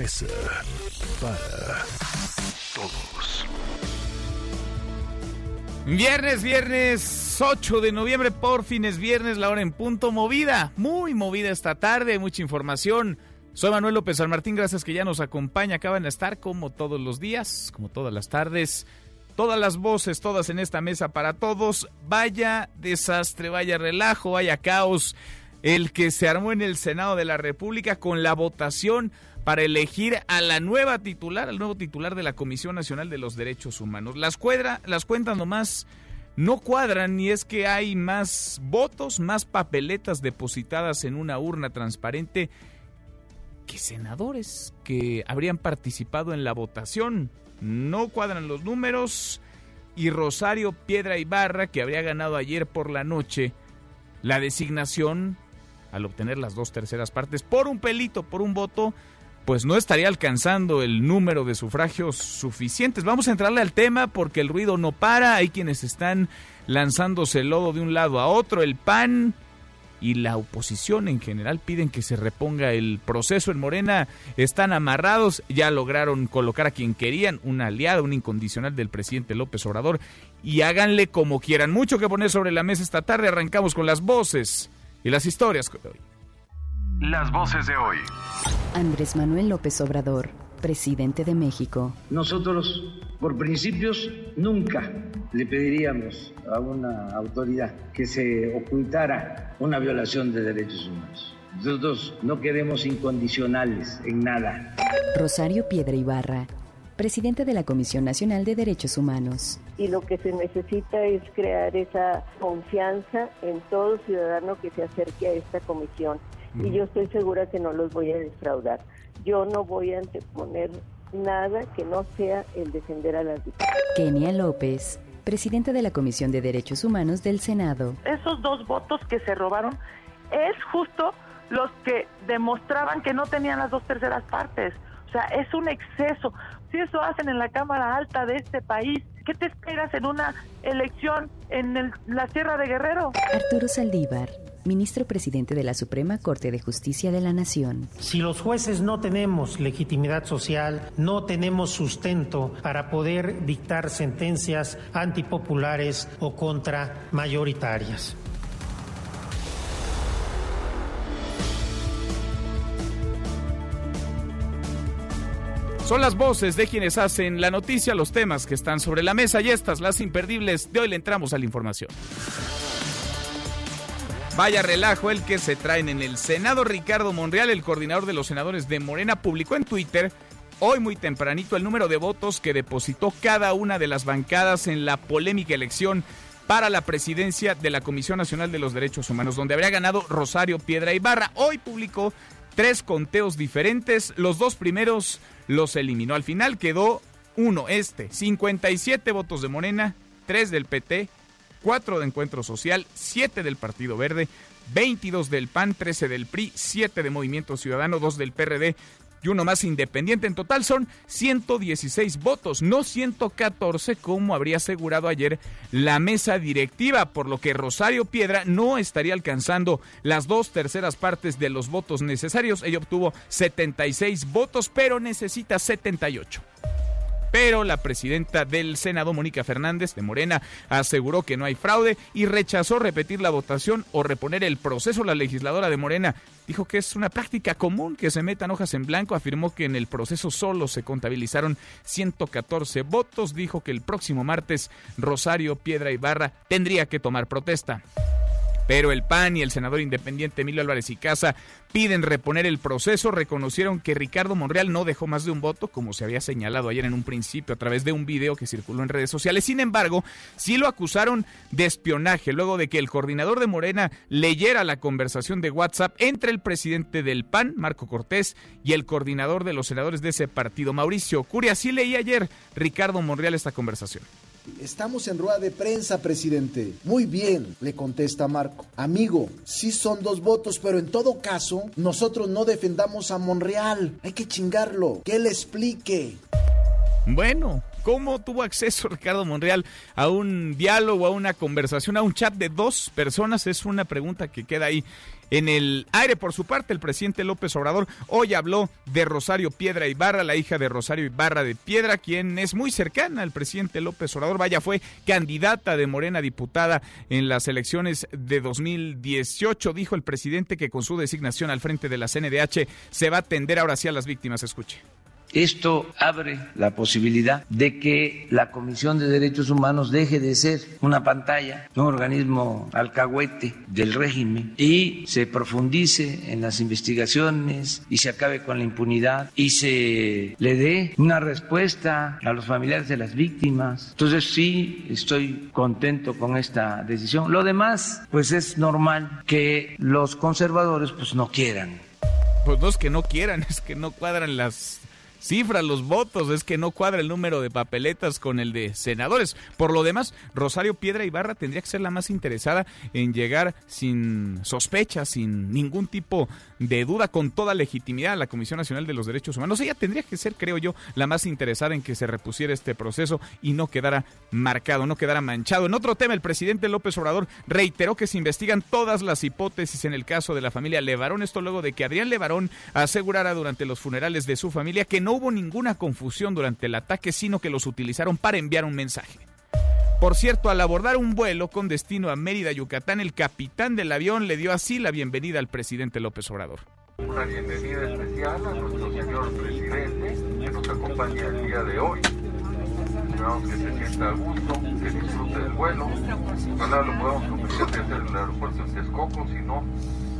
Mesa para Todos. Viernes, viernes 8 de noviembre, por fin es viernes, la hora en punto, movida, muy movida esta tarde, mucha información. Soy Manuel López San Martín, gracias que ya nos acompaña, acaban de estar como todos los días, como todas las tardes, todas las voces, todas en esta mesa para todos. Vaya desastre, vaya relajo, vaya caos, el que se armó en el Senado de la República con la votación para elegir a la nueva titular, al nuevo titular de la Comisión Nacional de los Derechos Humanos. Las, cuadra, las cuentas nomás no cuadran y es que hay más votos, más papeletas depositadas en una urna transparente que senadores que habrían participado en la votación. No cuadran los números y Rosario Piedra Ibarra, que habría ganado ayer por la noche la designación al obtener las dos terceras partes por un pelito, por un voto, pues no estaría alcanzando el número de sufragios suficientes. Vamos a entrarle al tema porque el ruido no para, hay quienes están lanzándose el lodo de un lado a otro, el PAN y la oposición en general piden que se reponga el proceso en Morena, están amarrados, ya lograron colocar a quien querían, un aliado, un incondicional del presidente López Obrador, y háganle como quieran. Mucho que poner sobre la mesa esta tarde, arrancamos con las voces y las historias. Las voces de hoy. Andrés Manuel López Obrador, presidente de México. Nosotros, por principios, nunca le pediríamos a una autoridad que se ocultara una violación de derechos humanos. Nosotros no queremos incondicionales en nada. Rosario Piedra Ibarra, presidente de la Comisión Nacional de Derechos Humanos. y lo que se necesita es crear esa confianza en todo ciudadano que se acerque a esta comisión. Y yo estoy segura que no los voy a defraudar. Yo no voy a anteponer nada que no sea el defender a las víctimas. Kenia López, presidente de la Comisión de Derechos Humanos del Senado. esos dos votos que se robaron es justo los que demostraban que no tenían las dos terceras partes. O sea, es un exceso. Si eso hacen en la Cámara Alta de este país, ¿qué te esperas en una elección en el- la Sierra de Guerrero? Arturo Saldívar, ministro presidente de la Suprema Corte de Justicia de la Nación. Si los jueces no tenemos legitimidad social, no tenemos sustento para poder dictar sentencias antipopulares o contra mayoritarias. Son las voces de quienes hacen la noticia, los temas que están sobre la mesa y estas, las imperdibles. De hoy le entramos a la información. Vaya relajo el que se traen en el Senado. Ricardo Monreal, el coordinador de los senadores de Morena, publicó en Twitter hoy muy tempranito el número de votos que depositó cada una de las bancadas en la polémica elección para la presidencia de la Comisión Nacional de los Derechos Humanos, donde habría ganado Rosario Piedra Ibarra. Hoy publicó tres conteos diferentes. Los dos primeros los eliminó. Al final quedó uno, este, 57 votos de Morena, 3 del PT, 4 de Encuentro Social, 7 del Partido Verde, 22 del PAN, 13 del PRI, 7 de Movimiento Ciudadano, 2 del PRD y uno más independiente. En total son 116 votos, no 114 como habría asegurado ayer la mesa directiva, por lo que Rosario Piedra no estaría alcanzando las dos terceras partes de los votos necesarios. Ella obtuvo 76 votos, pero necesita 78. Pero la presidenta del Senado, Mónica Fernández de Morena, aseguró que no hay fraude y rechazó repetir la votación o reponer el proceso. La legisladora de Morena dijo que es una práctica común que se metan hojas en blanco. Afirmó que en el proceso solo se contabilizaron 114 votos. Dijo que el próximo martes Rosario Piedra Ibarra tendría que tomar protesta. Pero el PAN y el senador independiente Emilio Álvarez y Casa piden reponer el proceso. Reconocieron que Ricardo Monreal no dejó más de un voto, como se había señalado ayer en un principio a través de un video que circuló en redes sociales. Sin embargo, sí lo acusaron de espionaje luego de que el coordinador de Morena leyera la conversación de WhatsApp entre el presidente del PAN, Marco Cortés, y el coordinador de los senadores de ese partido, Mauricio Curia. Sí leí ayer Ricardo Monreal esta conversación. Estamos en rueda de prensa, presidente. Muy bien, le contesta Marco. Amigo, sí son dos votos, pero en todo caso, nosotros no defendamos a Monreal. Hay que chingarlo. Que él explique. Bueno, ¿Cómo tuvo acceso Ricardo Monreal a un diálogo, a una conversación, a un chat de dos personas? Es una pregunta que queda ahí en el aire. Por su parte, el presidente López Obrador hoy habló de Rosario Piedra Ibarra, la hija de Rosario Ibarra de Piedra, quien es muy cercana al presidente López Obrador. Vaya, fue candidata de Morena diputada en las elecciones de 2018. Dijo el presidente que con su designación al frente de la CNDH se va a atender ahora sí a las víctimas. Escuche. Esto abre la posibilidad de que la Comisión de Derechos Humanos deje de ser una pantalla, un organismo alcahuete del régimen y se profundice en las investigaciones y se acabe con la impunidad y se le dé una respuesta a los familiares de las víctimas. Entonces sí, estoy contento con esta decisión. Lo demás, pues es normal que los conservadores pues no quieran. Pues no es que no quieran, es que no cuadran las cifra los votos, es que no cuadra el número de papeletas con el de senadores. Por lo demás, Rosario Piedra Ibarra tendría que ser la más interesada en llegar sin sospecha, sin ningún tipo de duda, con toda legitimidad a la Comisión Nacional de los Derechos Humanos. Ella tendría que ser, creo yo, la más interesada en que se repusiera este proceso y no quedara marcado, no quedara manchado. En otro tema, el presidente López Obrador reiteró que se investigan todas las hipótesis en el caso de la familia Levarón. Esto luego de que Adrián Levarón asegurara durante los funerales de su familia que no hubo ninguna confusión durante el ataque, sino que los utilizaron para enviar un mensaje. Por cierto, al abordar un vuelo con destino a Mérida, Yucatán, el capitán del avión le dio así la bienvenida al presidente López Obrador. Una bienvenida especial a nuestro señor presidente que nos acompaña el día de hoy. Esperamos que se sienta a gusto, que disfrute del vuelo. Ojalá lo podamos convencer de hacer el aeropuerto en Texcoco, si no,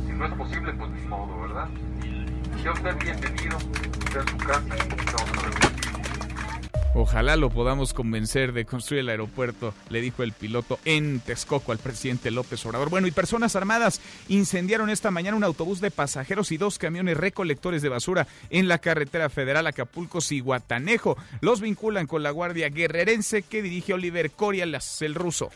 si no es posible, pues ni modo, ¿verdad? Sea usted bienvenido, a su casa Ojalá lo podamos convencer de construir el aeropuerto, le dijo el piloto en Texcoco al presidente López Obrador. Bueno, y personas armadas incendiaron esta mañana un autobús de pasajeros y dos camiones recolectores de basura en la carretera federal Acapulco-Ciguatanejo. Los vinculan con la Guardia Guerrerense que dirige Oliver Corialas, el ruso.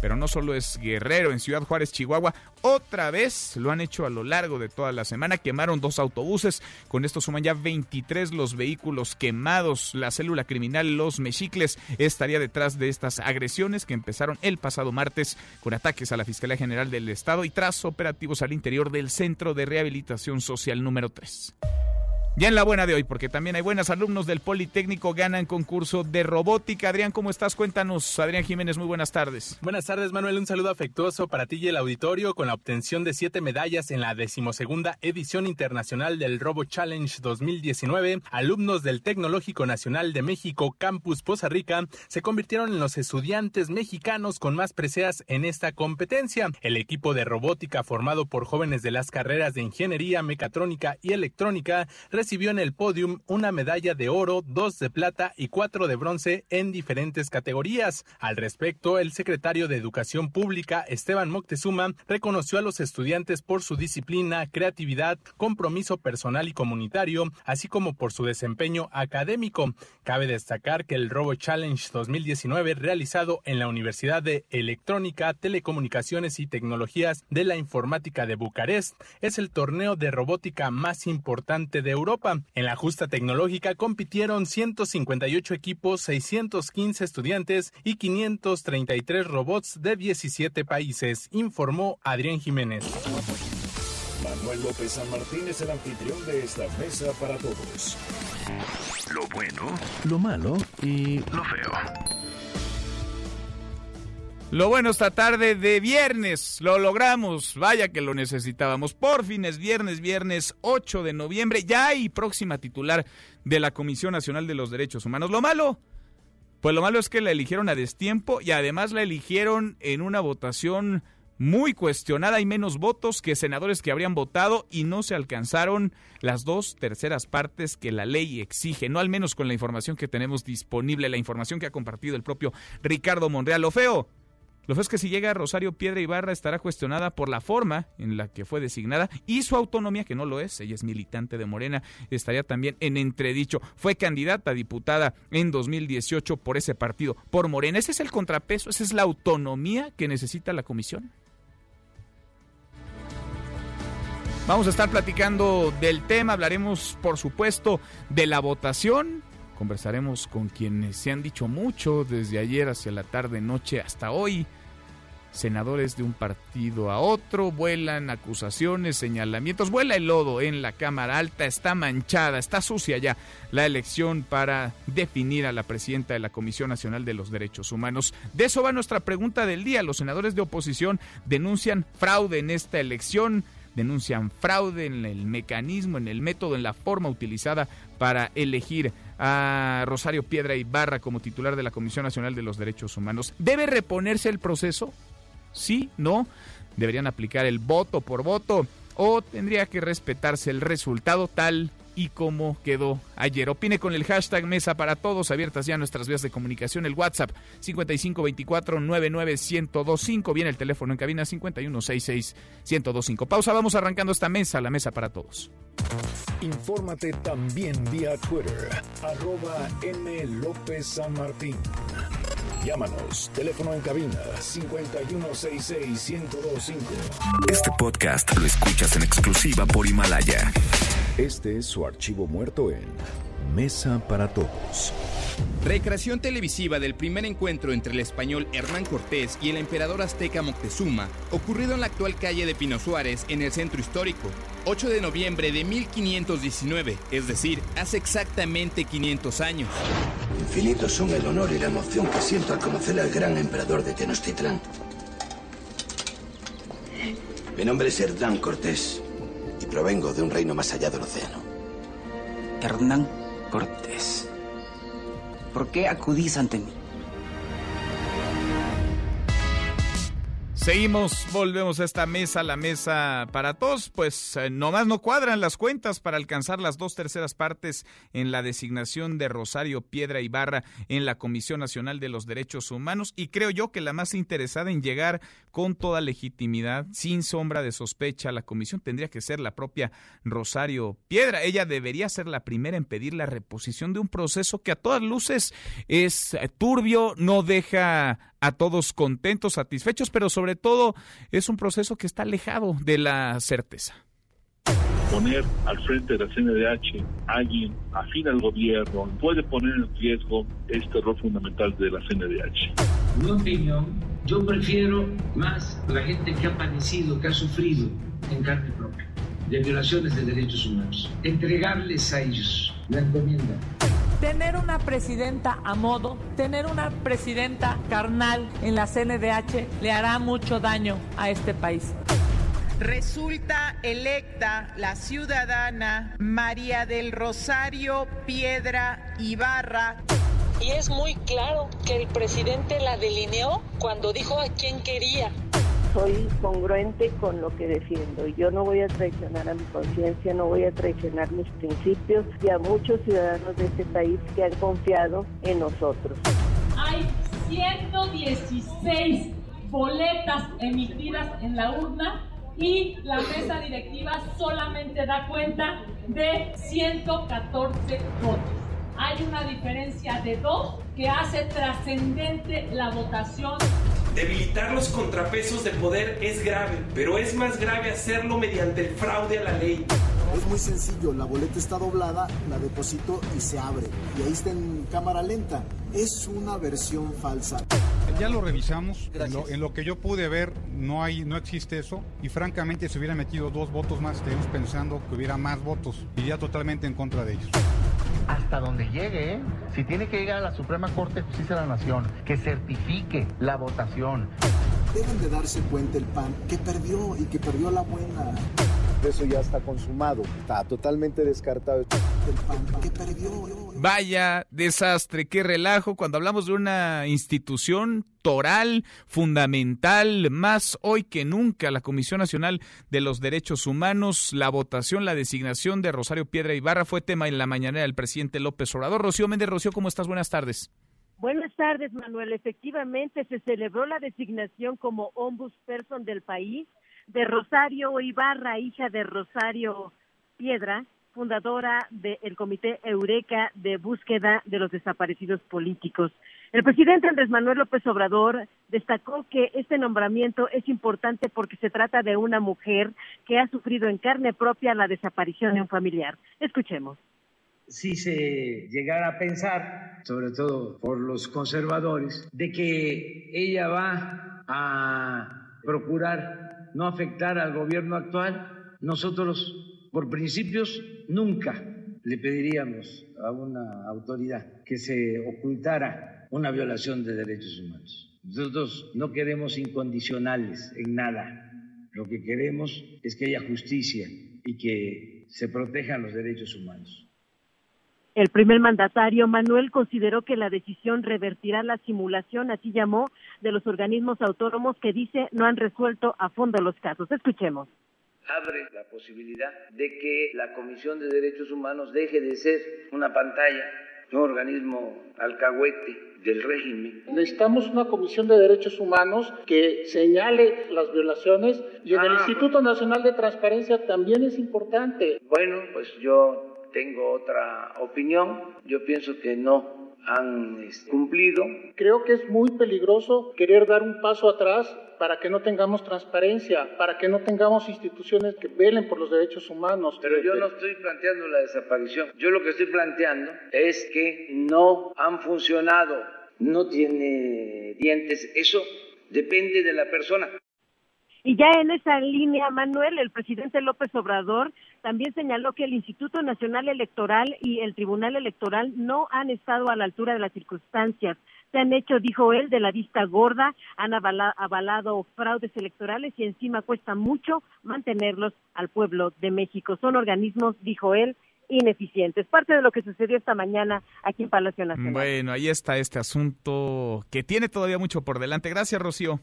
Pero no solo es Guerrero, en Ciudad Juárez, Chihuahua, otra vez lo han hecho a lo largo de toda la semana. Quemaron dos autobuses, con esto suman ya 23 los vehículos quemados. La célula criminal Los Mexicles estaría detrás de estas agresiones que empezaron el pasado martes con ataques a la Fiscalía General del Estado y tras operativos al interior del Centro de Rehabilitación Social número 3. Ya en la buena de hoy, porque también hay buenos alumnos del Politécnico ganan concurso de robótica. Adrián, ¿cómo estás? Cuéntanos. Adrián Jiménez, muy buenas tardes. Buenas tardes, Manuel. Un saludo afectuoso para ti y el auditorio con la obtención de siete medallas en la decimosegunda edición internacional del Robo Challenge 2019. Alumnos del Tecnológico Nacional de México, Campus Poza Rica, se convirtieron en los estudiantes mexicanos con más preseas en esta competencia. El equipo de robótica formado por jóvenes de las carreras de Ingeniería, Mecatrónica y Electrónica recibió en el podium una medalla de oro, dos de plata y cuatro de bronce en diferentes categorías. Al respecto, el secretario de Educación Pública, Esteban Moctezuma, reconoció a los estudiantes por su disciplina, creatividad, compromiso personal y comunitario, así como por su desempeño académico. Cabe destacar que el Robo Challenge 2019 realizado en la Universidad de Electrónica, Telecomunicaciones y Tecnologías de la Informática de Bucarest es el torneo de robótica más importante de Europa en la justa tecnológica compitieron 158 equipos, 615 estudiantes y 533 robots de 17 países, informó Adrián Jiménez. Manuel López San Martín es el anfitrión de esta mesa para todos. Lo bueno, lo malo y lo feo. Lo bueno esta tarde de viernes, lo logramos, vaya que lo necesitábamos. Por fin es viernes, viernes 8 de noviembre, ya hay próxima titular de la Comisión Nacional de los Derechos Humanos. Lo malo, pues lo malo es que la eligieron a destiempo y además la eligieron en una votación muy cuestionada. Hay menos votos que senadores que habrían votado y no se alcanzaron las dos terceras partes que la ley exige, no al menos con la información que tenemos disponible, la información que ha compartido el propio Ricardo Monreal. Lo feo, lo feo es que si llega Rosario Piedra Ibarra estará cuestionada por la forma en la que fue designada y su autonomía, que no lo es, ella es militante de Morena, estaría también en entredicho. Fue candidata a diputada en 2018 por ese partido, por Morena. Ese es el contrapeso, esa es la autonomía que necesita la comisión. Vamos a estar platicando del tema, hablaremos por supuesto de la votación, conversaremos con quienes se han dicho mucho desde ayer hacia la tarde, noche hasta hoy. Senadores de un partido a otro, vuelan acusaciones, señalamientos, vuela el lodo en la Cámara Alta, está manchada, está sucia ya la elección para definir a la presidenta de la Comisión Nacional de los Derechos Humanos. De eso va nuestra pregunta del día. Los senadores de oposición denuncian fraude en esta elección denuncian fraude en el mecanismo, en el método, en la forma utilizada para elegir a Rosario Piedra Ibarra como titular de la Comisión Nacional de los Derechos Humanos. ¿Debe reponerse el proceso? Sí, no. ¿Deberían aplicar el voto por voto? ¿O tendría que respetarse el resultado tal y cómo quedó ayer. Opine con el hashtag Mesa para Todos, abiertas ya nuestras vías de comunicación, el WhatsApp 5524-99125, viene el teléfono en cabina 5166-1025. Pausa, vamos arrancando esta mesa, la Mesa para Todos. Infórmate también vía Twitter, arroba M. López San Martín. Llámanos, teléfono en cabina 5166-1025. Este podcast lo escuchas en exclusiva por Himalaya. Este es su archivo muerto en Mesa para Todos. Recreación televisiva del primer encuentro entre el español Hernán Cortés y el emperador azteca Moctezuma, ocurrido en la actual calle de Pino Suárez, en el centro histórico, 8 de noviembre de 1519, es decir, hace exactamente 500 años. Infinitos son el honor y la emoción que siento al conocer al gran emperador de Tenochtitlán. Mi nombre es Hernán Cortés y provengo de un reino más allá del océano. Hernán Cortés. ¿Por qué acudís ante mí? Seguimos, volvemos a esta mesa, la mesa para todos, pues eh, nomás no cuadran las cuentas para alcanzar las dos terceras partes en la designación de Rosario Piedra Ibarra en la Comisión Nacional de los Derechos Humanos y creo yo que la más interesada en llegar con toda legitimidad, sin sombra de sospecha a la comisión tendría que ser la propia Rosario Piedra. Ella debería ser la primera en pedir la reposición de un proceso que a todas luces es eh, turbio, no deja a todos contentos, satisfechos, pero sobre todo es un proceso que está alejado de la certeza. Poner al frente de la CNDH a alguien afín al gobierno puede poner en riesgo este error fundamental de la CNDH. Mi opinión, yo prefiero más la gente que ha padecido, que ha sufrido en carne propia de violaciones de derechos humanos. Entregarles a ellos la encomienda tener una presidenta a modo, tener una presidenta carnal en la CNDH le hará mucho daño a este país. Resulta electa la ciudadana María del Rosario Piedra Ibarra. Y es muy claro que el presidente la delineó cuando dijo a quién quería soy congruente con lo que defiendo. Yo no voy a traicionar a mi conciencia, no voy a traicionar mis principios y a muchos ciudadanos de este país que han confiado en nosotros. Hay 116 boletas emitidas en la urna y la mesa directiva solamente da cuenta de 114 votos. Hay una diferencia de dos que hace trascendente la votación Debilitar los contrapesos de poder es grave, pero es más grave hacerlo mediante el fraude a la ley. Es muy sencillo, la boleta está doblada, la deposito y se abre. Y ahí está en cámara lenta. Es una versión falsa. Ya lo revisamos, en lo, en lo, que yo pude ver no hay, no existe eso y francamente si hubiera metido dos votos más estaríamos pensando que hubiera más votos. Iría totalmente en contra de ellos hasta donde llegue, ¿eh? si tiene que llegar a la Suprema Corte de Justicia de la Nación, que certifique la votación. Deben de darse cuenta el PAN que perdió y que perdió la buena. Eso ya está consumado, está totalmente descartado. Vaya desastre, qué relajo cuando hablamos de una institución toral, fundamental, más hoy que nunca, la Comisión Nacional de los Derechos Humanos, la votación, la designación de Rosario Piedra Ibarra fue tema en la mañana del presidente López Obrador. Rocío Méndez, Rocío, ¿cómo estás? Buenas tardes. Buenas tardes, Manuel. Efectivamente, se celebró la designación como ombudsperson del país de Rosario Ibarra, hija de Rosario Piedra, fundadora del Comité Eureka de Búsqueda de los Desaparecidos Políticos. El presidente Andrés Manuel López Obrador destacó que este nombramiento es importante porque se trata de una mujer que ha sufrido en carne propia la desaparición de un familiar. Escuchemos. Si se llegara a pensar, sobre todo por los conservadores, de que ella va a procurar no afectar al gobierno actual, nosotros por principios nunca le pediríamos a una autoridad que se ocultara una violación de derechos humanos. Nosotros no queremos incondicionales en nada. Lo que queremos es que haya justicia y que se protejan los derechos humanos. El primer mandatario Manuel consideró que la decisión revertirá la simulación, así llamó, de los organismos autónomos que dice no han resuelto a fondo los casos. Escuchemos abre la posibilidad de que la Comisión de Derechos Humanos deje de ser una pantalla, un organismo alcahuete del régimen. Necesitamos una Comisión de Derechos Humanos que señale las violaciones y en el ah. Instituto Nacional de Transparencia también es importante. Bueno, pues yo tengo otra opinión. Yo pienso que no han este, cumplido. Creo que es muy peligroso querer dar un paso atrás para que no tengamos transparencia, para que no tengamos instituciones que velen por los derechos humanos. Pero yo no estoy planteando la desaparición. Yo lo que estoy planteando es que no han funcionado, no tiene dientes. Eso depende de la persona. Y ya en esa línea, Manuel, el presidente López Obrador también señaló que el Instituto Nacional Electoral y el Tribunal Electoral no han estado a la altura de las circunstancias. Se han hecho, dijo él, de la vista gorda, han avalado fraudes electorales y encima cuesta mucho mantenerlos al pueblo de México. Son organismos, dijo él, ineficientes. Parte de lo que sucedió esta mañana aquí en Palacio Nacional. Bueno, ahí está este asunto que tiene todavía mucho por delante. Gracias, Rocío.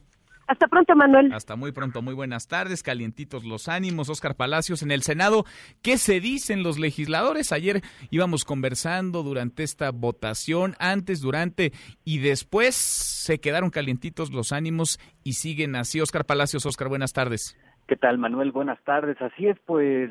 Hasta pronto, Manuel. Hasta muy pronto, muy buenas tardes, calientitos los ánimos. Oscar Palacios en el Senado. ¿Qué se dicen los legisladores? Ayer íbamos conversando durante esta votación, antes, durante y después se quedaron calientitos los ánimos y siguen así. Oscar Palacios, Oscar, buenas tardes. ¿Qué tal, Manuel? Buenas tardes. Así es, pues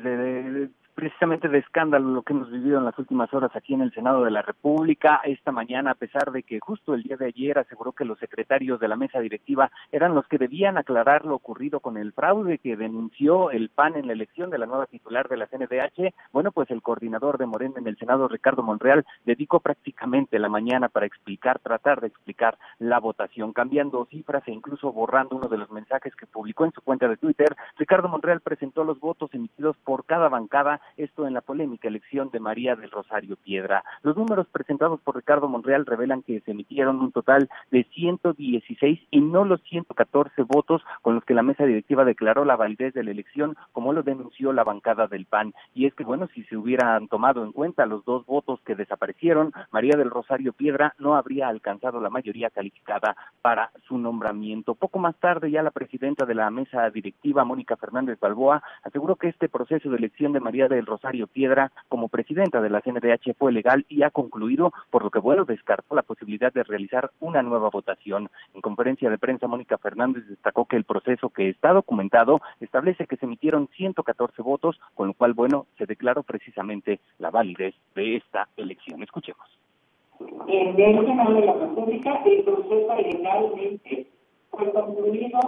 precisamente de escándalo lo que hemos vivido en las últimas horas aquí en el Senado de la República. Esta mañana, a pesar de que justo el día de ayer aseguró que los secretarios de la mesa directiva eran los que debían aclarar lo ocurrido con el fraude que denunció el PAN en la elección de la nueva titular de la CNDH, bueno, pues el coordinador de Morena en el Senado, Ricardo Monreal, dedicó prácticamente la mañana para explicar, tratar de explicar la votación, cambiando cifras e incluso borrando uno de los mensajes que publicó en su cuenta de Twitter. Ricardo Monreal presentó los votos emitidos por cada bancada esto en la polémica elección de María del Rosario Piedra. Los números presentados por Ricardo Monreal revelan que se emitieron un total de 116 y no los 114 votos con los que la mesa directiva declaró la validez de la elección, como lo denunció la bancada del PAN. Y es que, bueno, si se hubieran tomado en cuenta los dos votos que desaparecieron, María del Rosario Piedra no habría alcanzado la mayoría calificada para su nombramiento. Poco más tarde, ya la presidenta de la mesa directiva, Mónica Fernández Balboa, aseguró que este proceso de elección de María del Rosario Piedra como presidenta de la CNDH fue legal y ha concluido, por lo que bueno descartó la posibilidad de realizar una nueva votación. En conferencia de prensa, Mónica Fernández destacó que el proceso que está documentado establece que se emitieron 114 votos, con lo cual, bueno, se declaró precisamente la validez de esta elección. Escuchemos. En de la República, el proceso legalmente fue concluido,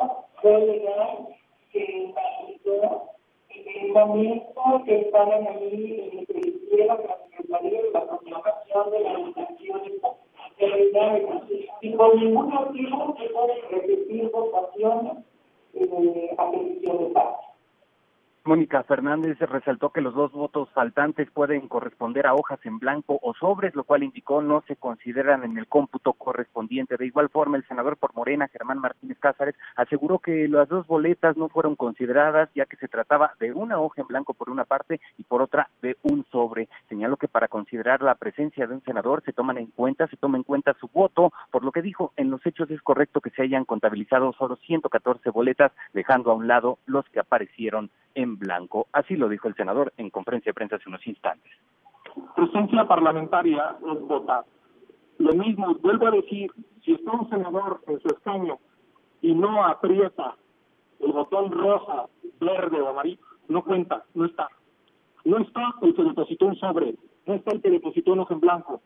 fue legal, se en el momento que estaban ahí se hicieron la Secretaría de la Proclamación de las votaciones y con ningún motivo se pueden repetir votaciones eh, a petición de paz. Mónica Fernández resaltó que los dos votos faltantes pueden corresponder a hojas en blanco o sobres, lo cual indicó no se consideran en el cómputo correspondiente. De igual forma, el senador por Morena, Germán Martínez Cázares, aseguró que las dos boletas no fueron consideradas ya que se trataba de una hoja en blanco por una parte y por otra de un sobre. Señaló que para considerar la presencia de un senador se toman en cuenta, se toma en cuenta su voto, por lo que dijo, en los hechos es correcto que se hayan contabilizado solo 114 boletas, dejando a un lado los que aparecieron en blanco. Así lo dijo el senador en conferencia de prensa hace unos instantes. Presencia parlamentaria es votar. Lo mismo, vuelvo a decir, si está un senador en su escaño y no aprieta el botón rosa, verde o amarillo, no cuenta, no está. No está el que depositó un sobre, no está el que depositó un ojo en blanco,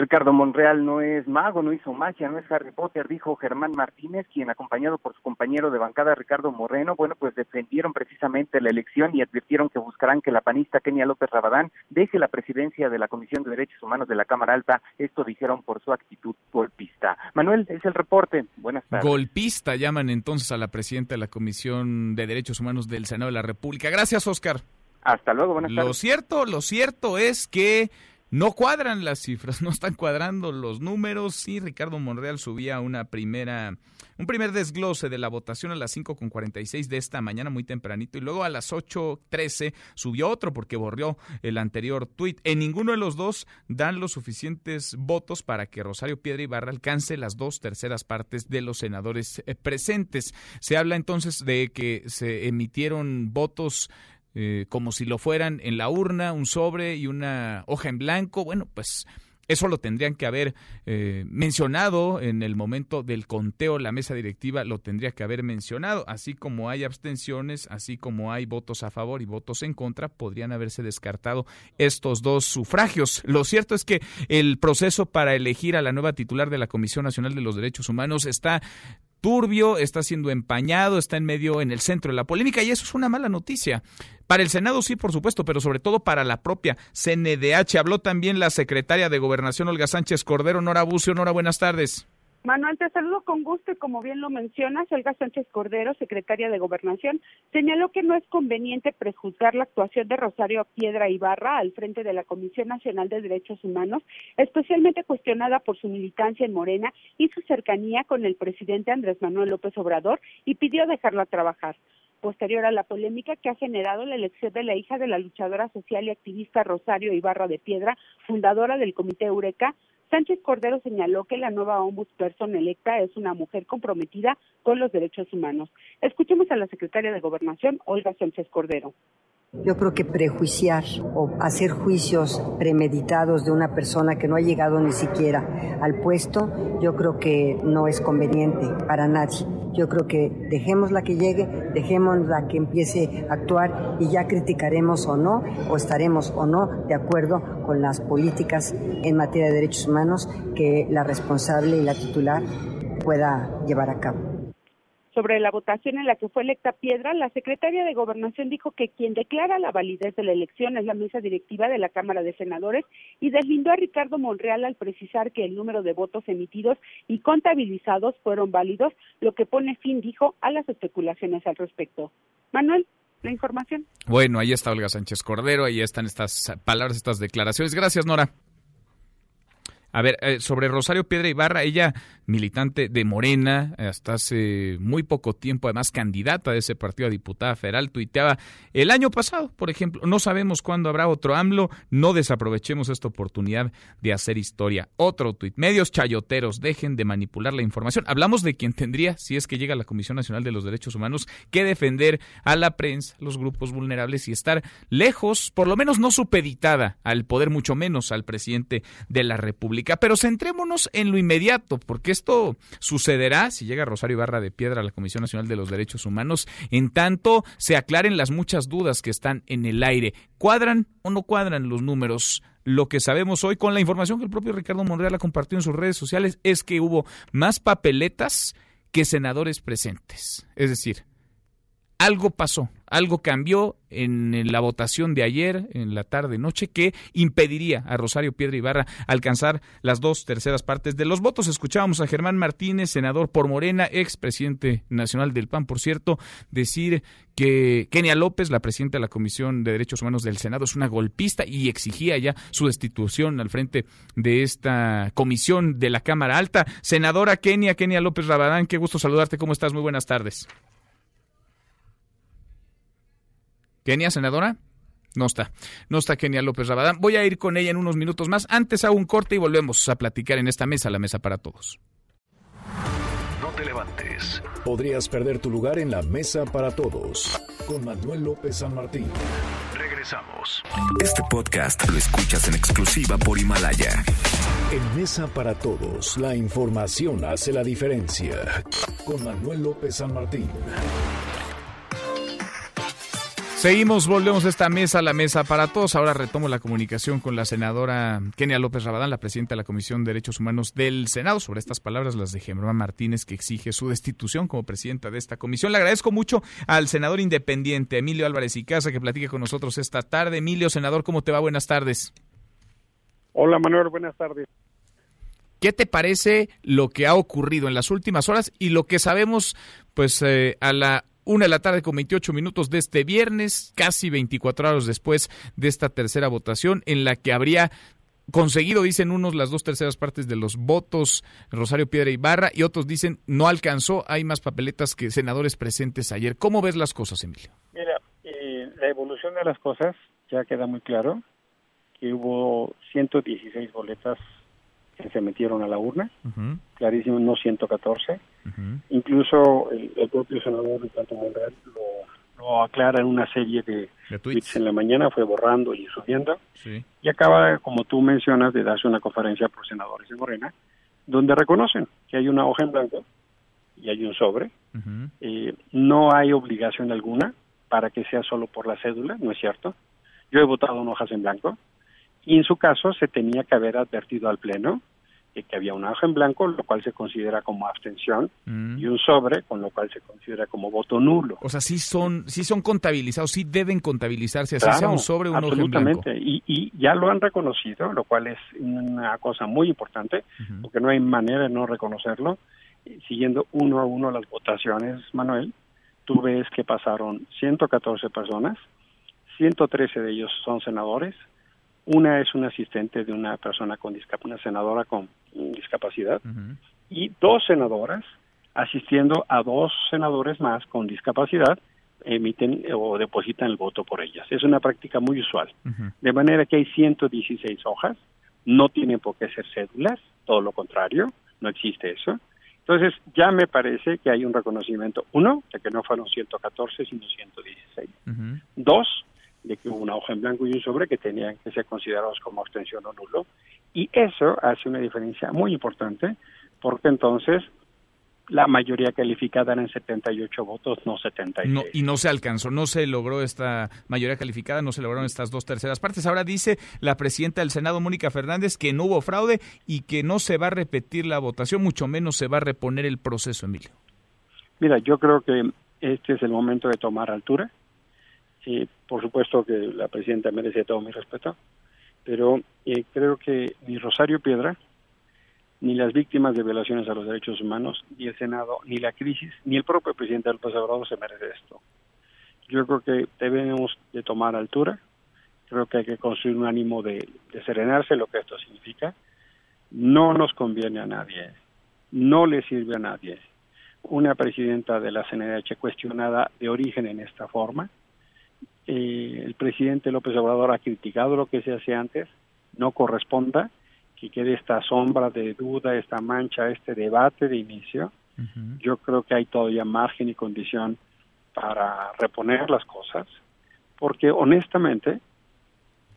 Ricardo Monreal no es mago, no hizo magia, no es Harry Potter, dijo Germán Martínez, quien acompañado por su compañero de bancada Ricardo Moreno, bueno, pues defendieron precisamente la elección y advirtieron que buscarán que la panista Kenia López Rabadán deje la presidencia de la Comisión de Derechos Humanos de la Cámara Alta. Esto dijeron por su actitud golpista. Manuel, es el reporte. Buenas tardes. Golpista llaman entonces a la presidenta de la Comisión de Derechos Humanos del Senado de la República. Gracias, Oscar. Hasta luego, buenas tardes. Lo cierto, lo cierto es que no cuadran las cifras, no están cuadrando los números. Sí, Ricardo Monreal subía una primera, un primer desglose de la votación a las 5.46 de esta mañana, muy tempranito, y luego a las 8.13 subió otro porque borrió el anterior tuit. En ninguno de los dos dan los suficientes votos para que Rosario Piedra Ibarra alcance las dos terceras partes de los senadores eh, presentes. Se habla entonces de que se emitieron votos eh, como si lo fueran en la urna, un sobre y una hoja en blanco. Bueno, pues eso lo tendrían que haber eh, mencionado en el momento del conteo, la mesa directiva lo tendría que haber mencionado, así como hay abstenciones, así como hay votos a favor y votos en contra, podrían haberse descartado estos dos sufragios. Lo cierto es que el proceso para elegir a la nueva titular de la Comisión Nacional de los Derechos Humanos está turbio, está siendo empañado, está en medio, en el centro de la polémica y eso es una mala noticia. Para el Senado sí, por supuesto, pero sobre todo para la propia CNDH. Habló también la secretaria de Gobernación, Olga Sánchez Cordero. Nora Bucio, Nora, buenas tardes. Manuel, te saludo con gusto y como bien lo mencionas, Olga Sánchez Cordero, secretaria de Gobernación, señaló que no es conveniente prejuzgar la actuación de Rosario Piedra Ibarra al frente de la Comisión Nacional de Derechos Humanos, especialmente cuestionada por su militancia en Morena y su cercanía con el presidente Andrés Manuel López Obrador, y pidió dejarla trabajar. Posterior a la polémica que ha generado la elección de la hija de la luchadora social y activista Rosario Ibarra de Piedra, fundadora del Comité Eureka, Sánchez Cordero señaló que la nueva ombudsperson electa es una mujer comprometida con los derechos humanos. Escuchemos a la secretaria de Gobernación, Olga Sánchez Cordero. Yo creo que prejuiciar o hacer juicios premeditados de una persona que no ha llegado ni siquiera al puesto, yo creo que no es conveniente para nadie. Yo creo que dejémosla que llegue, dejémosla que empiece a actuar y ya criticaremos o no, o estaremos o no de acuerdo con las políticas en materia de derechos humanos que la responsable y la titular pueda llevar a cabo sobre la votación en la que fue electa Piedra, la secretaria de Gobernación dijo que quien declara la validez de la elección es la mesa directiva de la Cámara de Senadores y deslindó a Ricardo Monreal al precisar que el número de votos emitidos y contabilizados fueron válidos, lo que pone fin, dijo, a las especulaciones al respecto. Manuel, la información. Bueno, ahí está Olga Sánchez Cordero, ahí están estas palabras, estas declaraciones. Gracias, Nora. A ver, eh, sobre Rosario Piedra Ibarra, ella militante de Morena, hasta hace muy poco tiempo, además candidata de ese partido a diputada federal, tuiteaba el año pasado, por ejemplo, no sabemos cuándo habrá otro AMLO, no desaprovechemos esta oportunidad de hacer historia. Otro tuit, medios chayoteros, dejen de manipular la información. Hablamos de quien tendría, si es que llega la Comisión Nacional de los Derechos Humanos, que defender a la prensa, los grupos vulnerables y estar lejos, por lo menos no supeditada al poder, mucho menos al presidente de la República. Pero centrémonos en lo inmediato, porque esto sucederá si llega Rosario Ibarra de Piedra a la Comisión Nacional de los Derechos Humanos, en tanto se aclaren las muchas dudas que están en el aire. ¿Cuadran o no cuadran los números? Lo que sabemos hoy con la información que el propio Ricardo Monreal ha compartido en sus redes sociales es que hubo más papeletas que senadores presentes. Es decir, algo pasó, algo cambió en la votación de ayer, en la tarde-noche, que impediría a Rosario Piedra Ibarra alcanzar las dos terceras partes de los votos. Escuchábamos a Germán Martínez, senador por Morena, ex presidente nacional del PAN, por cierto, decir que Kenia López, la presidenta de la Comisión de Derechos Humanos del Senado, es una golpista y exigía ya su destitución al frente de esta comisión de la Cámara Alta. Senadora Kenia, Kenia López Rabadán, qué gusto saludarte. ¿Cómo estás? Muy buenas tardes. Kenia, senadora. No está, no está Kenia López Rabadán. Voy a ir con ella en unos minutos más. Antes hago un corte y volvemos a platicar en esta mesa, la mesa para todos. No te levantes. Podrías perder tu lugar en la mesa para todos. Con Manuel López San Martín. Regresamos. Este podcast lo escuchas en exclusiva por Himalaya. En Mesa para Todos, la información hace la diferencia. Con Manuel López San Martín. Seguimos, volvemos a esta mesa, la mesa para todos. Ahora retomo la comunicación con la senadora Kenia López Rabadán, la presidenta de la Comisión de Derechos Humanos del Senado, sobre estas palabras, las de Germán Martínez, que exige su destitución como presidenta de esta comisión. Le agradezco mucho al senador independiente Emilio Álvarez y Casa que platique con nosotros esta tarde. Emilio, senador, ¿cómo te va? Buenas tardes. Hola, Manuel, buenas tardes. ¿Qué te parece lo que ha ocurrido en las últimas horas y lo que sabemos, pues, eh, a la una de la tarde con 28 minutos de este viernes, casi 24 horas después de esta tercera votación, en la que habría conseguido, dicen unos, las dos terceras partes de los votos Rosario Piedra Ibarra y otros dicen no alcanzó, hay más papeletas que senadores presentes ayer. ¿Cómo ves las cosas, Emilio? Mira, eh, la evolución de las cosas ya queda muy claro que hubo 116 boletas que se metieron a la urna, clarísimo, no 114. Incluso el, propio senador Ricardo Monreal lo, lo, aclara en una serie de, tweets. en la mañana, fue borrando y subiendo. Y acaba, como tú mencionas, de darse una conferencia por senadores de Morena, donde reconocen que hay una hoja en blanco y hay un sobre. Eh, no hay obligación alguna para que sea solo por la cédula, ¿no es cierto? Yo he votado en hojas en blanco y en su caso se tenía que haber advertido al Pleno que había una hoja en blanco, lo cual se considera como abstención, mm. y un sobre, con lo cual se considera como voto nulo. O sea, sí son, sí son contabilizados, sí deben contabilizarse, así sea un sobre o una hoja en blanco. Y, y ya lo han reconocido, lo cual es una cosa muy importante, porque no hay manera de no reconocerlo. Siguiendo uno a uno las votaciones, Manuel, tú ves que pasaron 114 personas, 113 de ellos son senadores, una es un asistente de una persona con discapacidad, una senadora con discapacidad, y dos senadoras asistiendo a dos senadores más con discapacidad emiten o depositan el voto por ellas. Es una práctica muy usual. De manera que hay 116 hojas, no tienen por qué ser cédulas, todo lo contrario, no existe eso. Entonces, ya me parece que hay un reconocimiento, uno, de que no fueron 114, sino 116. Dos, de que hubo una hoja en blanco y un sobre que tenían que ser considerados como abstención o nulo. Y eso hace una diferencia muy importante porque entonces la mayoría calificada eran 78 votos, no 76. No, y no se alcanzó, no se logró esta mayoría calificada, no se lograron estas dos terceras partes. Ahora dice la presidenta del Senado, Mónica Fernández, que no hubo fraude y que no se va a repetir la votación, mucho menos se va a reponer el proceso, Emilio. Mira, yo creo que este es el momento de tomar altura y por supuesto que la presidenta merece todo mi respeto, pero eh, creo que ni Rosario Piedra, ni las víctimas de violaciones a los derechos humanos, ni el Senado, ni la crisis, ni el propio presidente del Obrador se merece esto. Yo creo que debemos de tomar altura, creo que hay que construir un ánimo de, de serenarse lo que esto significa. No nos conviene a nadie, no le sirve a nadie. Una presidenta de la CNDH cuestionada de origen en esta forma, eh, el presidente López Obrador ha criticado lo que se hace antes, no corresponda que quede esta sombra de duda, esta mancha, este debate de inicio. Yo creo que hay todavía margen y condición para reponer las cosas, porque honestamente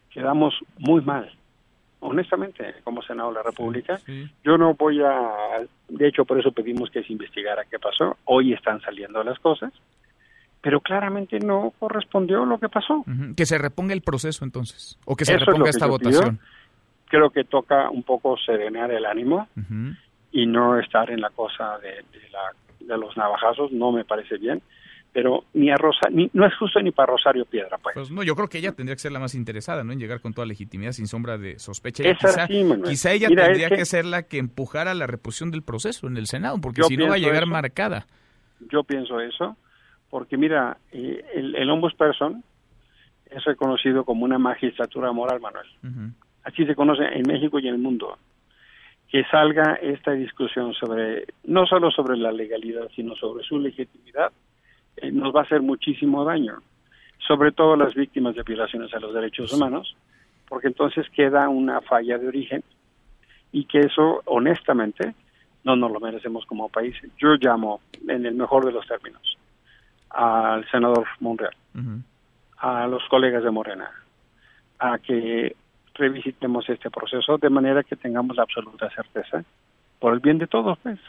quedamos muy mal. Honestamente, como Senado de la República, yo no voy a, de hecho por eso pedimos que se investigara qué pasó. Hoy están saliendo las cosas pero claramente no correspondió lo que pasó. Que se reponga el proceso entonces, o que se reponga esta votación. Creo que toca un poco serenar el ánimo y no estar en la cosa de, la, de los navajazos, no me parece bien. pero ni a Rosa, ni, no es justo ni para Rosario Piedra, pues. Pues no, yo creo que ella tendría que ser la más interesada, ¿no? En llegar con toda legitimidad, sin sombra de sospecha. Quizá, ella Mira, tendría es que... que- ser la que empujara la reposición del proceso en el Senado, porque Yo si no va a llegar eso. marcada. Yo pienso eso, porque mira, eh, el, el ombudsperson es reconocido como una magistratura moral, Manuel. Así se conoce en México y en el mundo. Que salga esta discusión sobre, no solo sobre la legalidad, sino sobre su legitimidad, eh, nos va a hacer muchísimo daño. Sobre todo las víctimas de violaciones a los derechos humanos, porque entonces queda una falla de origen y que eso, honestamente, no nos lo merecemos como país. Yo llamo, en el mejor de los términos, al senador Monreal, a los colegas de Morena, a que revisitemos este proceso de manera que tengamos la absoluta certeza por el bien de todos, pues.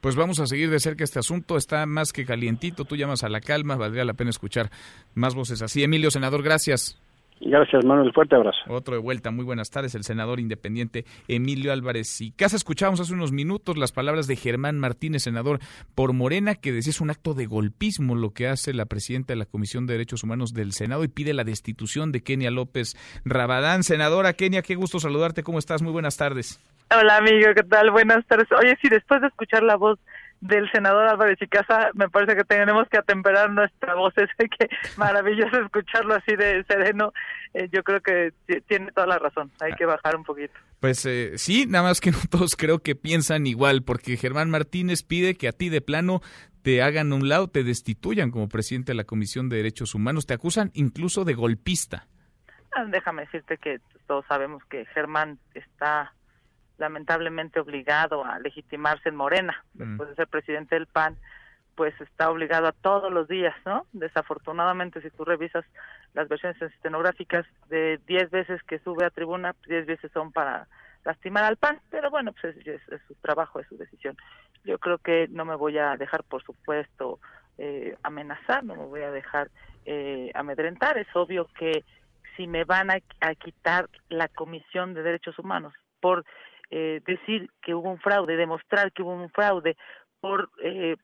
Pues vamos a seguir de cerca este asunto, está más que calientito, tú llamas a la calma, valdría la pena escuchar más voces así. Emilio, senador, gracias. Gracias, Manuel, fuerte abrazo. Otro de vuelta, muy buenas tardes, el senador independiente Emilio Álvarez y Casa. Escuchábamos hace unos minutos las palabras de Germán Martínez, senador por Morena, que decía es un acto de golpismo lo que hace la presidenta de la Comisión de Derechos Humanos del Senado y pide la destitución de Kenia López Rabadán. Senadora Kenia, qué gusto saludarte, ¿cómo estás? Muy buenas tardes. Hola amigo, ¿qué tal? Buenas tardes. Oye, sí, después de escuchar la voz del senador Álvarez y Casa, me parece que tenemos que atemperar nuestra voz. Es que maravilloso escucharlo así de sereno. Eh, yo creo que ti- tiene toda la razón. Hay que bajar un poquito. Pues eh, sí, nada más que no todos creo que piensan igual, porque Germán Martínez pide que a ti de plano te hagan a un lado, te destituyan como presidente de la Comisión de Derechos Humanos, te acusan incluso de golpista. Ah, Déjame decirte que todos sabemos que Germán está lamentablemente obligado a legitimarse en Morena. Después de ser presidente del PAN, pues está obligado a todos los días, ¿no? Desafortunadamente, si tú revisas las versiones estenográficas de 10 veces que sube a tribuna, 10 veces son para lastimar al PAN, pero bueno, pues es, es- es su trabajo, es su decisión. Yo creo que no me voy a dejar, por supuesto, eh, amenazar, no me voy a dejar eh, amedrentar. Es obvio que si me van a, a quitar la Comisión de Derechos Humanos por eh, decir que hubo un fraude, demostrar que hubo un fraude, por, eh,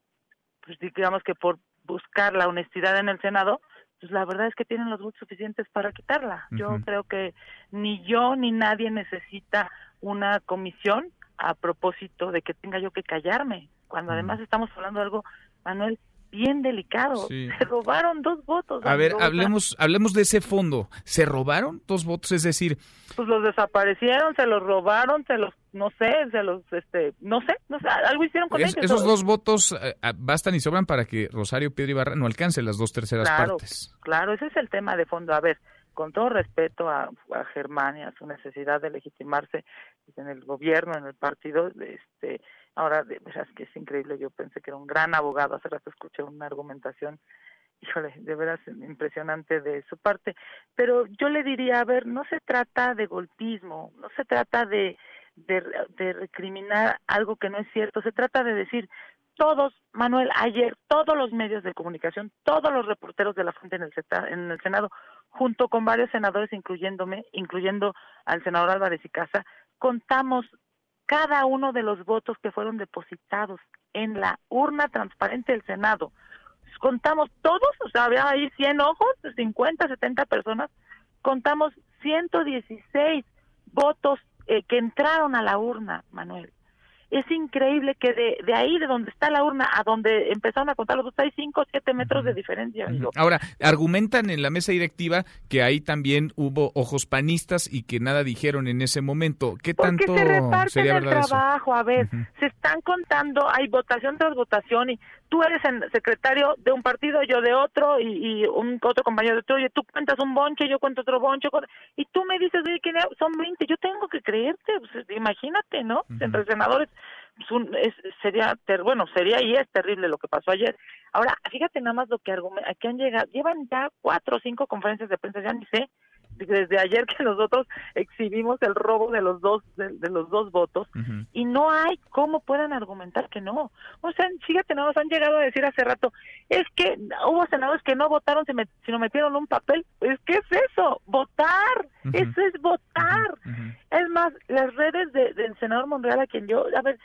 pues digamos que por buscar la honestidad en el Senado, pues la verdad es que tienen los votos suficientes para quitarla. Yo creo que ni yo ni nadie necesita una comisión a propósito de que tenga yo que callarme, cuando además estamos hablando de algo, Manuel, bien delicado. Sí. Se robaron dos votos. A ver, hablemos, hablemos de ese fondo. ¿Se robaron dos votos? Es decir, pues los desaparecieron, se los robaron, se los, no sé, se los, este, no sé, no sé, algo hicieron con es- ellos. esos dos votos eh, ah, bastan y sobran para que Rosario Piedra Ibarra no alcance las dos terceras claro, partes. Claro, ese es el tema de fondo. A ver, con todo respeto a, a Germán y a su necesidad de legitimarse en el gobierno, en el partido, este, ahora de veras que es increíble, yo pensé que era un gran abogado, hace rato escuché una argumentación, híjole, de veras impresionante de su parte, pero yo le diría, a ver, no se trata de golpismo, no se trata de, de, de recriminar algo que no es cierto, se trata de decir, todos, Manuel, ayer todos los medios de comunicación, todos los reporteros de la fuente en el, en el Senado, junto con varios senadores, incluyéndome, incluyendo al senador Álvarez y Casa, contamos cada uno de los votos que fueron depositados en la urna transparente del Senado. Contamos todos, o sea, había ahí 100 ojos, 50, 70 personas, contamos 116 votos eh, que entraron a la urna, Manuel. Es increíble que de, de ahí, de donde está la urna, a donde empezaron a contar los votos, hay 5 o 7 metros de diferencia. amigo. Ahora, argumentan en la mesa directiva que ahí también hubo ojos panistas y que nada dijeron en ese momento. ¿Qué Porque tanto se reparten sería el eso? trabajo, a ver, se están contando, hay votación tras votación y tú eres el secretario de un partido, yo de otro y, y un otro compañero de otro, oye, tú cuentas un bonche, yo cuento otro bonche, y tú me dices, oye, ¿quién son 20, yo tengo que creerte, pues, imagínate, ¿no? Entre senadores, pues, un- es- sería, ter- bueno, sería y es terrible lo que pasó ayer. Ahora, fíjate nada más lo que, argumen- a que han llegado, llevan ya cuatro o cinco conferencias de prensa, ya ni sé, desde ayer que nosotros exhibimos el robo de los dos de, de los dos votos y no hay cómo puedan argumentar que no. O sea, fíjate, nos han llegado a decir hace rato, es que hubo senadores que no votaron sino metieron un papel. Es que es eso, votar, eso es votar. Es más, las redes de- del senador Monreal, a quien yo, a ver,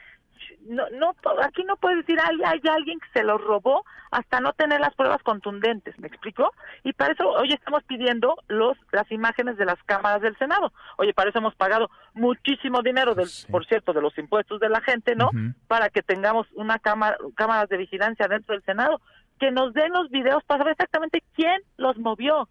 no, no, aquí no puede decir hay, hay alguien que se lo robó hasta no tener las pruebas contundentes, ¿me explico? Y para eso hoy estamos pidiendo los las imágenes de las cámaras del Senado. Oye, para eso hemos pagado muchísimo dinero, del, por cierto, de los impuestos de la gente, ¿no? Para que tengamos una cámara, cámaras de vigilancia dentro del Senado, que nos den los videos para saber exactamente quién los movió,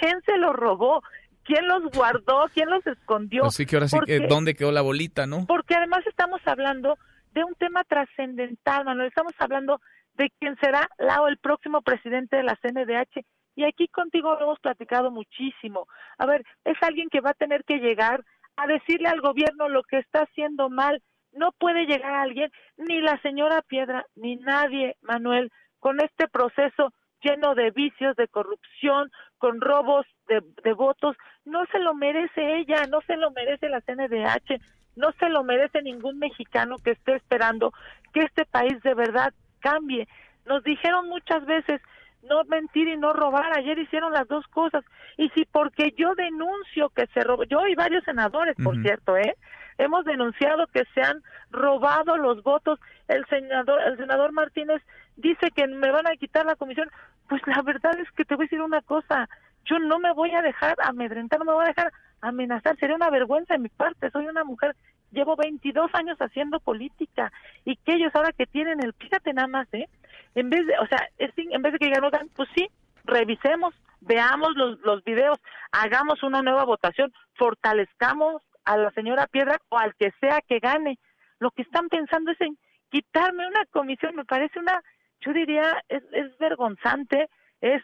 quién se los robó, quién los guardó, quién los escondió. Así que ahora sí, ¿dónde quedó la bolita, no? Porque además estamos hablando de un tema trascendental, Manuel. Estamos hablando de quién será la, el próximo presidente de la CNDH. Y aquí contigo lo hemos platicado muchísimo. A ver, es alguien que va a tener que llegar a decirle al gobierno lo que está haciendo mal. No puede llegar alguien, ni la señora Piedra, ni nadie, Manuel, con este proceso lleno de vicios, de corrupción, con robos de, de, votos. No se lo merece ella, no se lo merece la CNDH, no se lo merece ningún mexicano que esté esperando que este país de verdad cambie. Nos dijeron muchas veces no mentir y no robar. Ayer hicieron las dos cosas. Y si porque yo denuncio que se robó, yo y varios senadores, por cierto, ¿eh? Hemos denunciado que se han robado los votos. El senador, el senador Martínez dice que me van a quitar la comisión. Pues la verdad es que te voy a decir una cosa. Yo no me voy a dejar amedrentar, no me voy a dejar amenazar. Sería una vergüenza de mi parte. Soy una mujer llevo 22 años haciendo política y que ellos ahora que tienen el, fíjate nada más, ¿eh? En vez de, o sea, en vez de que digan, pues sí, revisemos, veamos los, los videos, hagamos una nueva votación, fortalezcamos a la señora Piedra o al que sea que gane. Lo que están pensando es en quitarme una comisión, me parece una, yo diría, es, es vergonzante, es,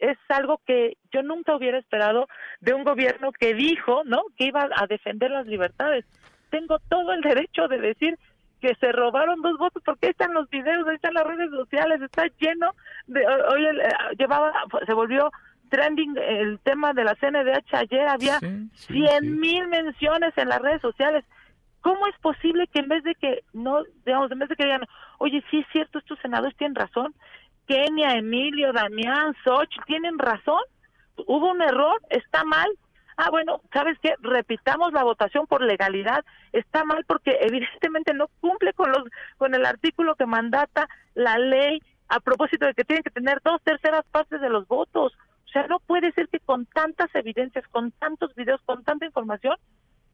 es algo que yo nunca hubiera esperado de un gobierno que dijo, ¿no?, que iba a defender las libertades. Tengo todo el derecho de decir que se robaron dos votos porque ahí están los videos, ahí están las redes sociales, está lleno de hoy eh, llevaba se volvió trending el tema de la CNDH ayer había cien mil menciones en las redes sociales. ¿Cómo es posible que en vez de que no, digamos, en vez de que digan, oye, sí es cierto, estos senadores tienen razón, Kenia, Emilio, Damián, Soch, tienen razón. Hubo un error, está mal. Ah, bueno, ¿sabes qué? Repitamos la votación por legalidad. Está mal porque evidentemente no cumple con los con el artículo que mandata la ley a propósito de que tienen que tener dos terceras partes de los votos. O sea, no puede ser que con tantas evidencias, con tantos videos, con tanta información,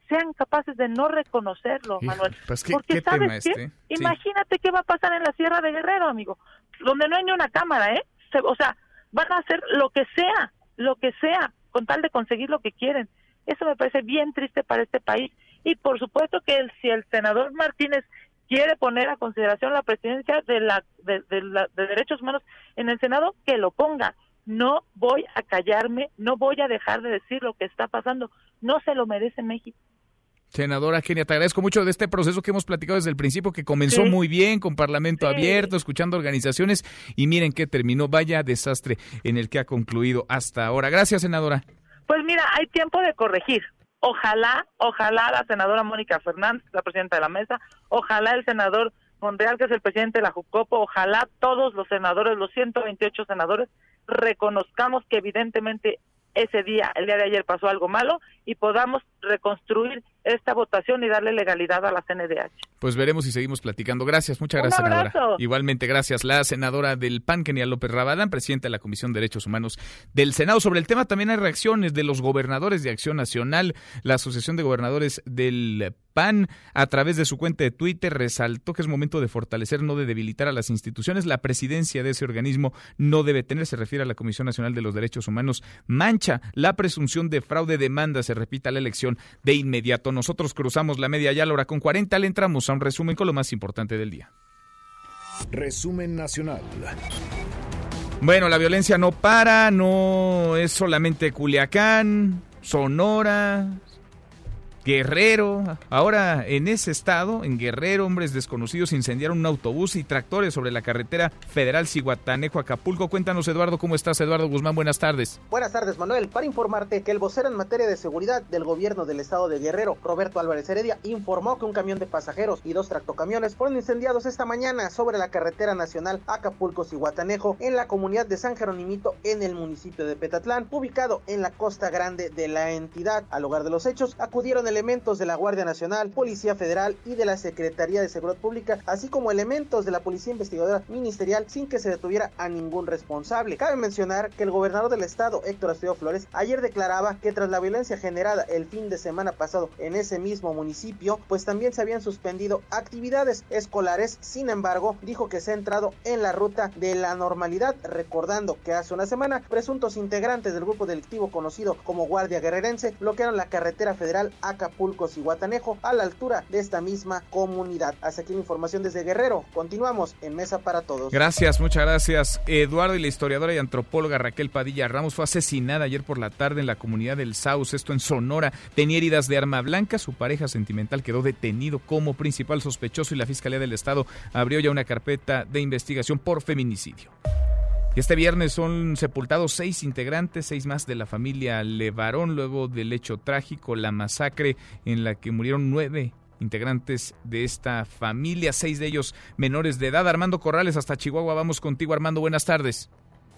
sean capaces de no reconocerlo, Manuel. Pues, ¿qué, Porque sabes qué, este? imagínate qué va a pasar en la Sierra de Guerrero, amigo, donde no hay ni una cámara, ¿eh? o sea, van a hacer lo que sea, lo que sea, con tal de conseguir lo que quieren. Eso me parece bien triste para este país. Y por supuesto que si el senador Martínez quiere poner a consideración la presidencia de, la, de, de derechos humanos en el Senado, que lo ponga. No voy a callarme, no voy a dejar de decir lo que está pasando. No se lo merece México. Senadora Kenia, te agradezco mucho de este proceso que hemos platicado desde el principio, que comenzó muy bien, con Parlamento abierto, escuchando organizaciones, y miren qué terminó, vaya desastre en el que ha concluido hasta ahora. Gracias, senadora. Pues mira, hay tiempo de corregir. Ojalá, ojalá la senadora Mónica Fernández, la presidenta de la mesa, ojalá el senador Monreal, que es el presidente de la Jucopo, ojalá todos los senadores, los 128 senadores, reconozcamos que evidentemente ese día, el día de ayer pasó algo malo y podamos reconstruir esta votación y darle legalidad a la CNDH. Pues veremos y seguimos platicando. Gracias, muchas gracias, senadora. Igualmente, gracias. La senadora del PAN, Kenia López Rabadán, presidenta de la Comisión de Derechos Humanos del Senado. Sobre el tema también hay reacciones de los gobernadores de Acción Nacional, la Asociación de Gobernadores del PAN, a través de su cuenta de Twitter, resaltó que es momento de fortalecer, no de debilitar a las instituciones. La presidencia de ese organismo no debe tener, se refiere a la Comisión Nacional de los Derechos Humanos, mancha la presunción de fraude demanda, se repita la elección de inmediato. Nosotros cruzamos la media ya la hora con 40, le entramos a un resumen con lo más importante del día. Resumen nacional. Bueno, la violencia no para, no es solamente Culiacán, Sonora, Guerrero. Ahora, en ese estado, en Guerrero, hombres desconocidos incendiaron un autobús y tractores sobre la carretera federal Ciguatanejo Acapulco. Cuéntanos, Eduardo, ¿cómo estás? Eduardo Guzmán, buenas tardes. Buenas tardes, Manuel. Para informarte que el vocero en materia de seguridad del gobierno del estado de Guerrero, Roberto Álvarez Heredia, informó que un camión de pasajeros y dos tractocamiones fueron incendiados esta mañana sobre la carretera nacional Acapulco-Ciguatanejo en la comunidad de San Jerónimito en el municipio de Petatlán, ubicado en la costa grande de la entidad. Al lugar de los hechos acudieron el elementos de la Guardia Nacional, Policía Federal y de la Secretaría de Seguridad Pública, así como elementos de la Policía Investigadora Ministerial sin que se detuviera a ningún responsable. Cabe mencionar que el gobernador del estado, Héctor Astudillo Flores, ayer declaraba que tras la violencia generada el fin de semana pasado en ese mismo municipio, pues también se habían suspendido actividades escolares. Sin embargo, dijo que se ha entrado en la ruta de la normalidad, recordando que hace una semana presuntos integrantes del grupo delictivo conocido como Guardia Guerrerense bloquearon la carretera federal Acapulco-Cihuatanejo a la altura de esta misma comunidad. Hasta aquí la información desde Guerrero. Continuamos en Mesa para Todos. Gracias, muchas gracias. Eduardo y la historiadora y antropóloga Raquel Padilla Ramos fue asesinada ayer por la tarde en la comunidad del Saus, esto en Sonora. Tenía heridas de arma blanca, su pareja sentimental quedó detenido como principal sospechoso y la Fiscalía del Estado abrió ya una carpeta de investigación por feminicidio. Este viernes son sepultados seis integrantes, seis más de la familia Levarón, luego del hecho trágico, la masacre en la que murieron nueve integrantes de esta familia, seis de ellos menores de edad. Armando Corrales, hasta Chihuahua, vamos contigo, Armando, buenas tardes.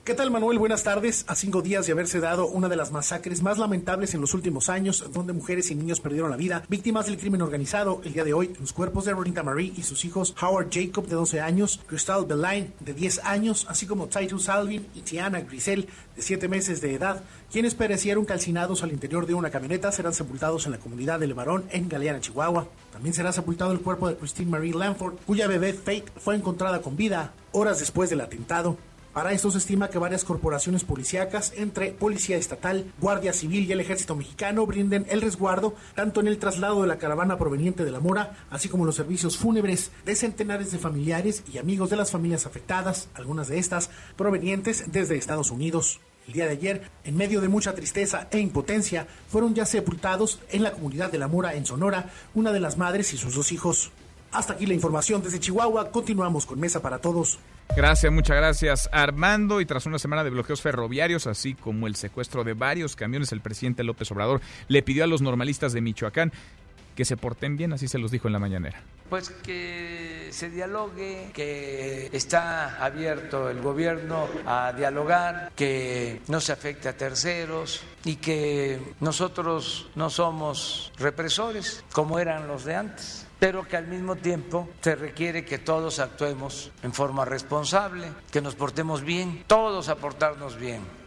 ¿Qué tal Manuel? Buenas tardes. A cinco días de haberse dado una de las masacres más lamentables en los últimos años, donde mujeres y niños perdieron la vida, víctimas del crimen organizado, el día de hoy, los cuerpos de Ronita Marie y sus hijos Howard Jacob, de 12 años, Crystal Belain, de 10 años, así como Titus Alvin y Tiana Grisel, de 7 meses de edad, quienes perecieron calcinados al interior de una camioneta, serán sepultados en la comunidad de Levarón, en Galeana, Chihuahua. También será sepultado el cuerpo de Christine Marie Lanford, cuya bebé Faith fue encontrada con vida horas después del atentado. Para esto se estima que varias corporaciones policíacas, entre Policía Estatal, Guardia Civil y el Ejército Mexicano, brinden el resguardo tanto en el traslado de la caravana proveniente de la Mora, así como los servicios fúnebres de centenares de familiares y amigos de las familias afectadas, algunas de estas provenientes desde Estados Unidos. El día de ayer, en medio de mucha tristeza e impotencia, fueron ya sepultados en la comunidad de La Mora, en Sonora, una de las madres y sus dos hijos. Hasta aquí la información desde Chihuahua. Continuamos con Mesa para Todos. Gracias, muchas gracias Armando. Y tras una semana de bloqueos ferroviarios, así como el secuestro de varios camiones, el presidente López Obrador le pidió a los normalistas de Michoacán que se porten bien, así se los dijo en la mañanera. Pues que se dialogue, que está abierto el gobierno a dialogar, que no se afecte a terceros y que nosotros no somos represores como eran los de antes pero que al mismo tiempo se requiere que todos actuemos en forma responsable, que nos portemos bien, todos aportarnos bien.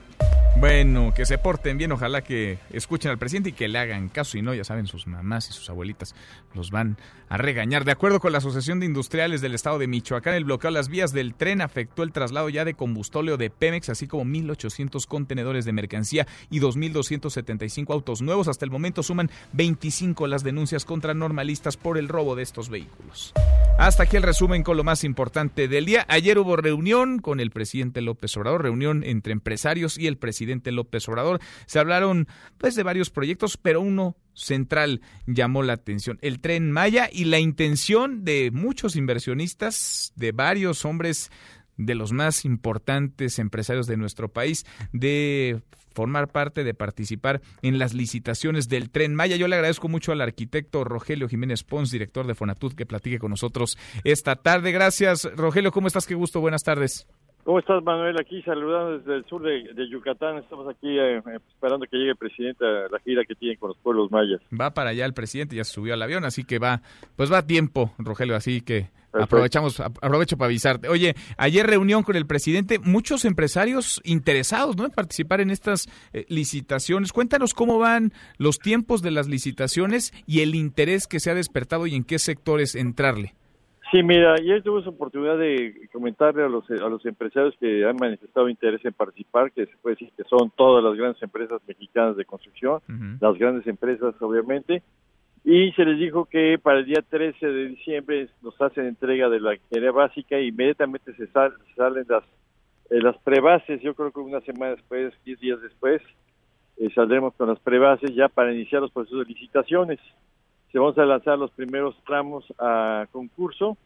Bueno, que se porten bien, ojalá que escuchen al presidente y que le hagan caso y no, ya saben, sus mamás y sus abuelitas los van a regañar. De acuerdo con la Asociación de Industriales del Estado de Michoacán, el bloqueo a las vías del tren afectó el traslado ya de combustóleo de Pemex, así como 1.800 contenedores de mercancía y 2.275 autos nuevos. Hasta el momento suman 25 las denuncias contra normalistas por el robo de estos vehículos. Hasta aquí el resumen con lo más importante del día. Ayer hubo reunión con el presidente López Obrador, reunión entre empresarios y el presidente López Obrador. Se hablaron pues de varios proyectos, pero uno central llamó la atención, el tren Maya y la intención de muchos inversionistas, de varios hombres de los más importantes empresarios de nuestro país, de formar parte, de participar en las licitaciones del tren Maya. Yo le agradezco mucho al arquitecto Rogelio Jiménez Pons, director de Fonatud, que platique con nosotros esta tarde. Gracias, Rogelio. ¿Cómo estás? Qué gusto. Buenas tardes. ¿Cómo estás, Manuel? Aquí saludando desde el sur de, Yucatán. Estamos aquí eh, esperando que llegue el presidente a la gira que tiene con los pueblos mayas. Va para allá el presidente, ya se subió al avión, así que va, pues va a tiempo, Rogelio, así que aprovechamos, aprovecho para avisarte. Oye, ayer reunión con el presidente, muchos empresarios interesados, ¿no? En participar en estas eh, licitaciones. Cuéntanos cómo van los tiempos de las licitaciones y el interés que se ha despertado y en qué sectores entrarle. Sí, mira, ayer tuve esa oportunidad de comentarle a los, a los empresarios que han manifestado interés en participar, que se puede decir que son todas las grandes empresas mexicanas de construcción, las grandes empresas obviamente, y se les dijo que para el día 13 de diciembre nos hacen entrega de la ingeniería básica e inmediatamente se salen las, eh, las prebases, yo creo que una semana después, 10 días después, eh, saldremos con las prebases ya para iniciar los procesos de licitaciones se vamos a lanzar los primeros tramos a concurso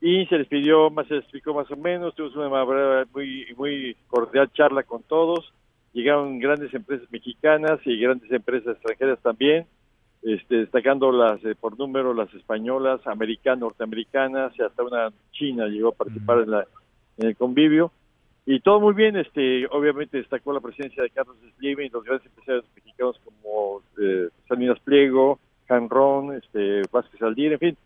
y se les pidió, más se les explicó más o menos, tuvimos una muy, muy cordial charla con todos, llegaron grandes empresas mexicanas y grandes empresas extranjeras también, este, destacando las eh, por número las españolas, americanas, norteamericanas y hasta una china llegó a participar en, la, en el convivio. Y todo muy bien, este, obviamente destacó la presencia de Carlos Slim y los grandes empresarios mexicanos como eh, Salinas Pliego, Canrón, este, Vázquez Aldir, en fin,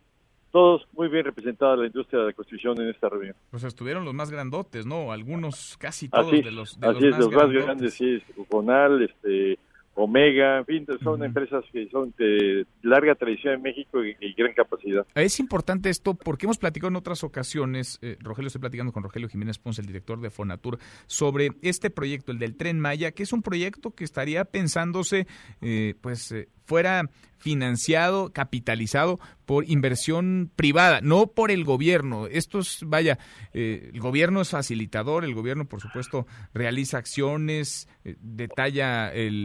todos muy bien representados la industria de la construcción en esta reunión. Pues estuvieron los más grandotes, ¿no? Algunos, casi todos así, de los, de así los es, más los más grandes, sí, Conal, este, Omega, en fin, son empresas que son de larga tradición en México y, y gran capacidad. Es importante esto porque hemos platicado en otras ocasiones, eh, Rogelio, estoy platicando con Rogelio Jiménez Ponce, el director de Fonatur, sobre este proyecto, el del Tren Maya, que es un proyecto que estaría pensándose, eh, pues, eh, fuera financiado, capitalizado por inversión privada, no por el gobierno. Esto es, vaya, eh, el gobierno es facilitador, el gobierno, por supuesto, realiza acciones, eh, detalla el,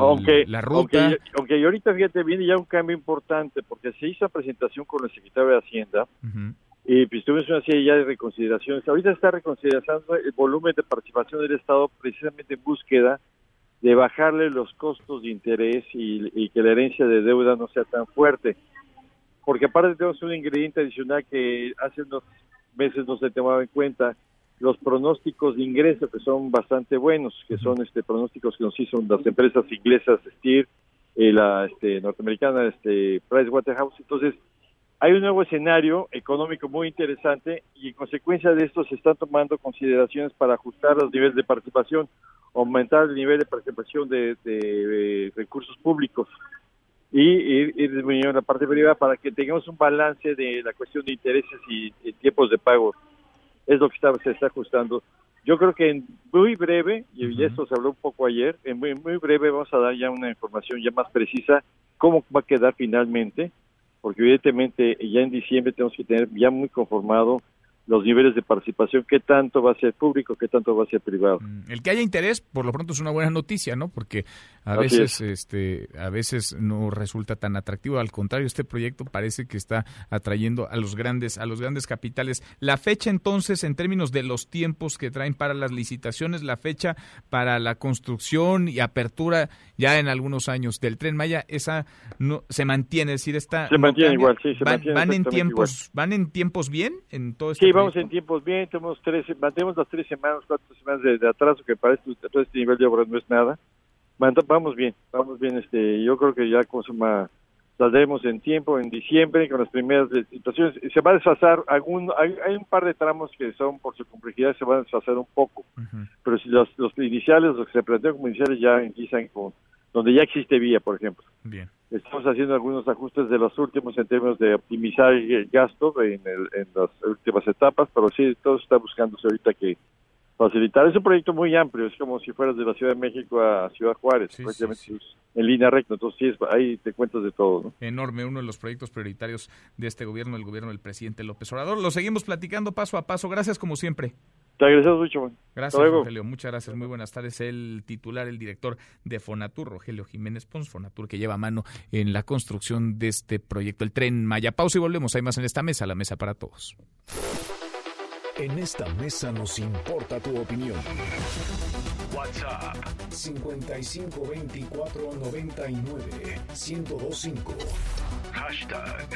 la ruta. Aunque, aunque ahorita, fíjate, viene ya un cambio importante, porque se hizo presentación con el secretario de Hacienda, y pues tuvimos una serie ya de reconsideraciones. Ahorita está reconsiderando el volumen de participación del Estado precisamente en búsqueda de bajarle los costos de interés y, y, que la herencia de deuda no sea tan fuerte. Porque aparte tenemos un ingrediente adicional que hace unos meses no se tomaba en cuenta, los pronósticos de ingreso que son bastante buenos, que son este pronósticos que nos hizo las empresas inglesas Steer, eh, la este, norteamericana este, Pricewaterhouse. Entonces, hay un nuevo escenario económico muy interesante y en consecuencia de esto se están tomando consideraciones para ajustar los niveles de participación, aumentar el nivel de participación de, de, de recursos públicos y ir, ir, disminuyendo la parte privada para que tengamos un balance de la cuestión de intereses y, y tiempos de pago. Es lo que está, se está ajustando. Yo creo que en muy breve, y uh -huh. esto se habló un poco ayer, en muy, muy breve vamos a dar ya una información ya más precisa cómo va a quedar finalmente porque evidentemente ya en diciembre tenemos que tener ya muy conformado los niveles de participación, qué tanto va a ser público, qué tanto va a ser privado. El que haya interés, por lo pronto es una buena noticia, ¿no? Porque a Así veces, es. este, a veces no resulta tan atractivo. Al contrario, este proyecto parece que está atrayendo a los grandes, a los grandes capitales. La fecha, entonces, en términos de los tiempos que traen para las licitaciones, la fecha para la construcción y apertura ya en algunos años del Tren Maya, esa no se mantiene, es decir, está se mantiene igual, sí, se van, mantiene van en tiempos, igual. van en tiempos bien en todo este Sí, vamos en tiempos bien, tenemos tres, mantenemos las tres semanas, cuatro semanas de, de atraso, que para todo este nivel de obra no es nada. Vamos bien, vamos bien, este, yo creo que ya consuma, saldremos en tiempo, en diciembre, con las primeras situaciones. Se va a desfasar, algún, hay, hay un par de tramos que son, por su complejidad, se van a desfasar un poco, uh -huh. pero si los, los iniciales, los que se plantean como iniciales, ya empiezan con, donde ya existe vía, por ejemplo. Bien. Estamos haciendo algunos ajustes de los últimos en términos de optimizar el gasto en, el, en las últimas etapas, pero sí, todo está buscándose ahorita que facilitar. Es un proyecto muy amplio, es como si fueras de la Ciudad de México a Ciudad Juárez, sí, prácticamente sí, sí. en línea recta, entonces sí, es, ahí te cuentas de todo. ¿no? Enorme, uno de los proyectos prioritarios de este gobierno, el gobierno del presidente López Obrador. Lo seguimos platicando paso a paso. Gracias como siempre. Te agradezco mucho, man. Gracias, Rogelio. Muchas gracias. Muy buenas tardes. El titular, el director de Fonatur, Rogelio Jiménez Pons, Fonatur, que lleva mano en la construcción de este proyecto, el tren Maya. Pausa y volvemos. Hay más en esta mesa, la mesa para todos. En esta mesa nos importa tu opinión. WhatsApp 5524991025. Hashtag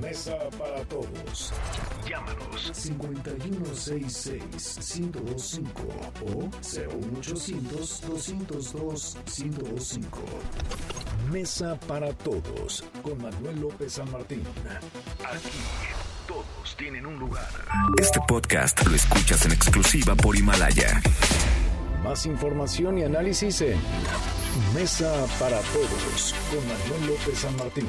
Mesa para Todos. Llámanos 5166-1025 o 01800-202-1025. Mesa para Todos con Manuel López San Martín. Aquí todos tienen un lugar. Este podcast lo escuchas en exclusiva por Himalaya. Más información y análisis en Mesa para Todos con Manuel López San Martín.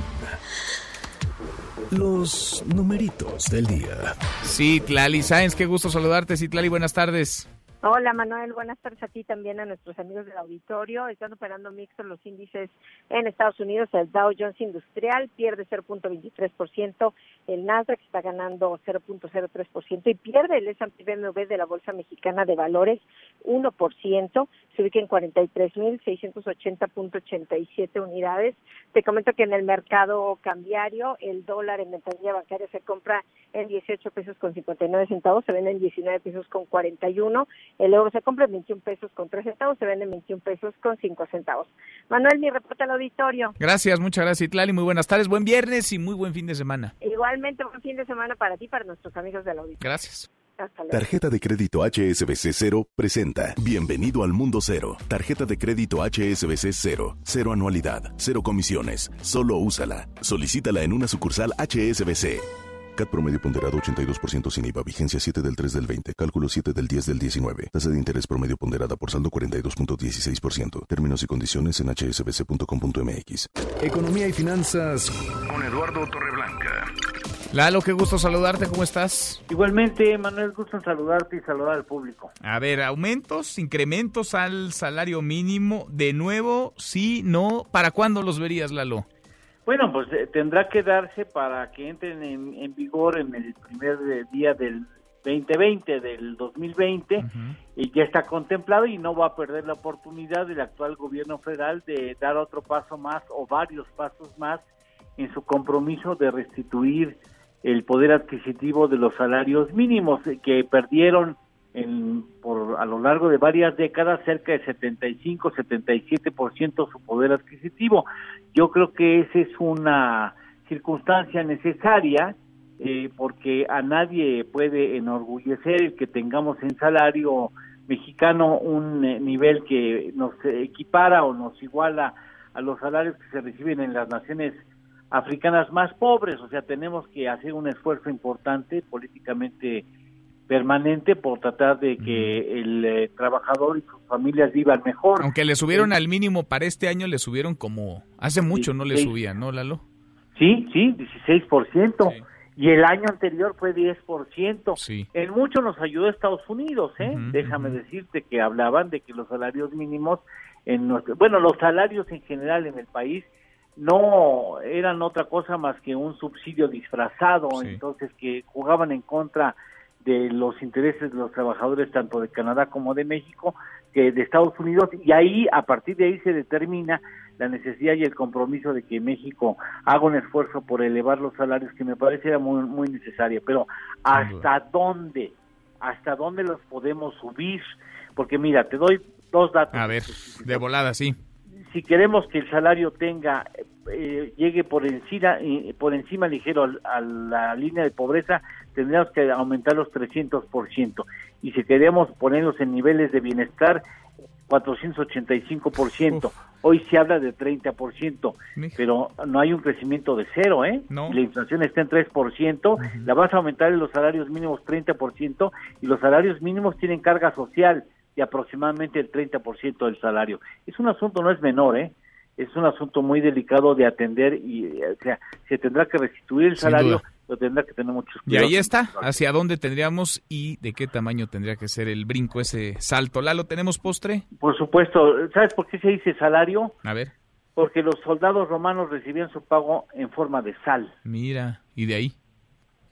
Los numeritos del día. Sí, Tlali Sáenz, qué gusto saludarte. Sí, Tlali, buenas tardes. Hola Manuel, buenas tardes a ti también a nuestros amigos del auditorio. Están operando mixtos los índices en Estados Unidos. El Dow Jones Industrial pierde 0.23%, el Nasdaq está ganando 0.03% y pierde el S&P BMW de la Bolsa Mexicana de Valores 1%, se ubica en 43.680.87 unidades. Te comento que en el mercado cambiario el dólar en ventanilla bancaria se compra en 18 pesos con 59 centavos, se vende en 19 pesos con 41 el euro se compra en 21 pesos con 3 centavos, se vende en 21 pesos con 5 centavos. Manuel, mi reporte al auditorio. Gracias, muchas gracias, Itlali. Muy buenas tardes, buen viernes y muy buen fin de semana. Igualmente, buen fin de semana para ti y para nuestros amigos del auditorio. Gracias. Tarjeta de crédito HSBC Cero presenta Bienvenido al Mundo Cero. Tarjeta de crédito HSBC Cero. Cero anualidad, cero comisiones. Solo úsala. Solicítala en una sucursal HSBC. CAT promedio ponderado 82% sin IVA. Vigencia 7 del 3 del 20. Cálculo 7 del 10 del 19. Tasa de interés promedio ponderada por saldo 42.16%. Términos y condiciones en hsbc.com.mx. Economía y finanzas con Eduardo Torreblanca. Lalo, qué gusto saludarte, ¿cómo estás? Igualmente, Manuel, gusto en saludarte y saludar al público. A ver, aumentos, incrementos al salario mínimo, de nuevo, sí, no, ¿para cuándo los verías, Lalo? Bueno, pues eh, tendrá que darse para que entren en, vigor en el primer eh, día del 2020, del 2020, y ya está contemplado y no va a perder la oportunidad del actual gobierno federal de dar otro paso más o varios pasos más en su compromiso de restituir el poder adquisitivo de los salarios mínimos que perdieron en, por a lo largo de varias décadas cerca de 75 77% su poder adquisitivo. Yo creo que esa es una circunstancia necesaria eh, porque a nadie puede enorgullecer el que tengamos en salario mexicano un eh, nivel que nos equipara o nos iguala a los salarios que se reciben en las naciones africanas más pobres, o sea, tenemos que hacer un esfuerzo importante políticamente permanente por tratar de que el eh, trabajador y sus familias vivan mejor. Aunque le subieron al mínimo para este año, le subieron como hace mucho no le subían, ¿no, Lalo? Sí, sí, 16%. Y el año anterior fue 10%. Sí. En mucho nos ayudó Estados Unidos, ¿eh? Déjame decirte que hablaban de que los salarios mínimos en nuestro, bueno, los salarios en general en el país no eran otra cosa más que un subsidio disfrazado, entonces que jugaban en contra de los intereses de los trabajadores tanto de Canadá como de México, que de Estados Unidos, y ahí, a partir de ahí se determina la necesidad y el compromiso de que México haga un esfuerzo por elevar los salarios, que me parece era muy, muy necesario, pero ¿hasta dónde? ¿Hasta dónde los podemos subir? Porque mira, te doy dos datos. A ver, de volada, sí si queremos que el salario tenga eh, llegue por encima por encima ligero a, la línea de pobreza tendríamos que aumentar los 300% y si queremos ponerlos en niveles de bienestar 485%. Hoy se habla de 30%, pero no hay un crecimiento de cero, ¿eh? La inflación está en 3%, la vas a aumentar en los salarios mínimos 30% y los salarios mínimos tienen carga social de aproximadamente el 30% del salario. Es un asunto, no es menor, ¿eh? Es un asunto muy delicado de atender y, o sea, se tendrá que restituir el salario, lo tendrá que tener muchos cuidados. Y ahí está, hacia dónde tendríamos y de qué tamaño tendría que ser el brinco, ese salto. ¿Lalo, tenemos postre? Por supuesto. ¿Sabes por qué se dice salario? A ver. Porque los soldados romanos recibían su pago en forma de sal. Mira, ¿y de ahí?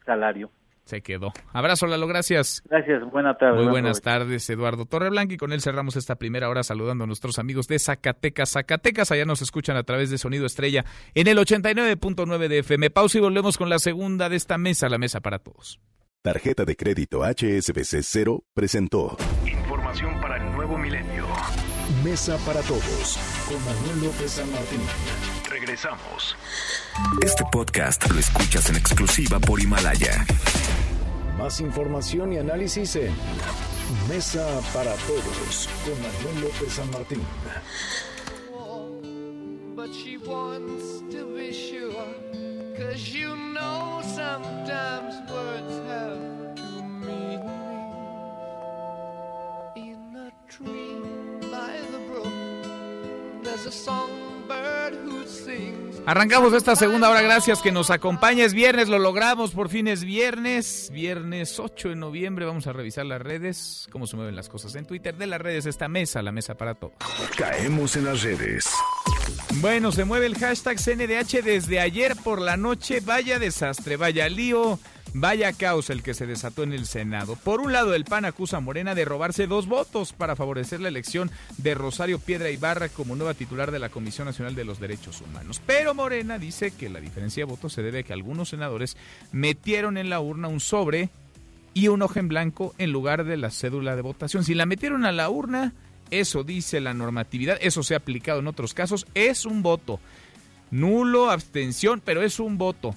Salario se quedó. Abrazo, Lalo, gracias. Gracias, buenas tardes. Muy buenas tardes, Eduardo Torreblanca, y con él cerramos esta primera hora saludando a nuestros amigos de Zacatecas. Zacatecas, allá nos escuchan a través de Sonido Estrella en el 89.9 de FM. Pausa y volvemos con la segunda de esta mesa, la mesa para todos. Tarjeta de crédito HSBC Cero presentó. Información para el nuevo milenio. Mesa para todos con Manuel López San Martín. Regresamos. Este podcast lo escuchas en exclusiva por Himalaya. Más información y análisis en Mesa para Todos con Manuel López San Martín. But she wants to be sure, cause you know sometimes words have to mean In a tree by the brook, there's a sings. Arrancamos esta segunda hora, gracias que nos acompañes. Viernes lo logramos, por fin es viernes, viernes 8 de noviembre. Vamos a revisar las redes, cómo se mueven las cosas en Twitter. De las redes, esta mesa, la mesa para todos. Caemos en las redes. Bueno, se mueve el hashtag CNDH desde ayer por la noche. Vaya desastre, vaya lío. Vaya caos el que se desató en el Senado. Por un lado, el PAN acusa a Morena de robarse dos votos para favorecer la elección de Rosario Piedra Ibarra como nueva titular de la Comisión Nacional de los Derechos Humanos. Pero Morena dice que la diferencia de votos se debe a que algunos senadores metieron en la urna un sobre y un hoja en blanco en lugar de la cédula de votación. Si la metieron a la urna, eso dice la normatividad, eso se ha aplicado en otros casos, es un voto. Nulo, abstención, pero es un voto.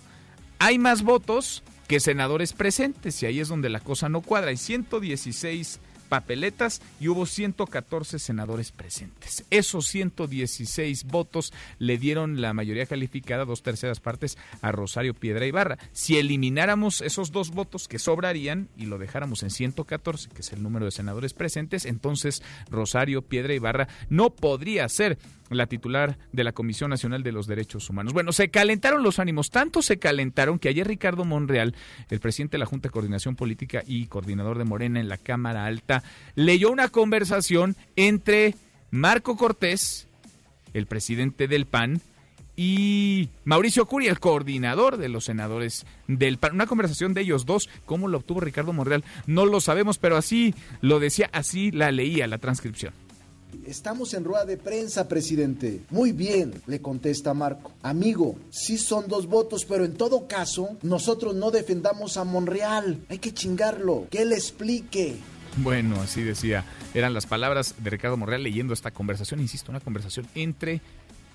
Hay más votos que senadores presentes, y ahí es donde la cosa no cuadra. Hay 116 papeletas y hubo 114 senadores presentes. Esos 116 votos le dieron la mayoría calificada, dos terceras partes, a Rosario Piedra Ibarra. Si elimináramos esos dos votos que sobrarían y lo dejáramos en 114, que es el número de senadores presentes, entonces Rosario Piedra Ibarra no podría ser la titular de la Comisión Nacional de los Derechos Humanos. Bueno, se calentaron los ánimos, tanto se calentaron que ayer Ricardo Monreal, el presidente de la Junta de Coordinación Política y coordinador de Morena en la Cámara Alta, leyó una conversación entre Marco Cortés, el presidente del PAN, y Mauricio Curi, el coordinador de los senadores del PAN. Una conversación de ellos dos. ¿Cómo lo obtuvo Ricardo Monreal? No lo sabemos, pero así lo decía, así la leía la transcripción. Estamos en rueda de prensa, presidente. Muy bien, le contesta Marco. Amigo, sí son dos votos, pero en todo caso, nosotros no defendamos a Monreal. Hay que chingarlo. Que él explique. Bueno, así decía. Eran las palabras de Ricardo Monreal leyendo esta conversación. Insisto, una conversación entre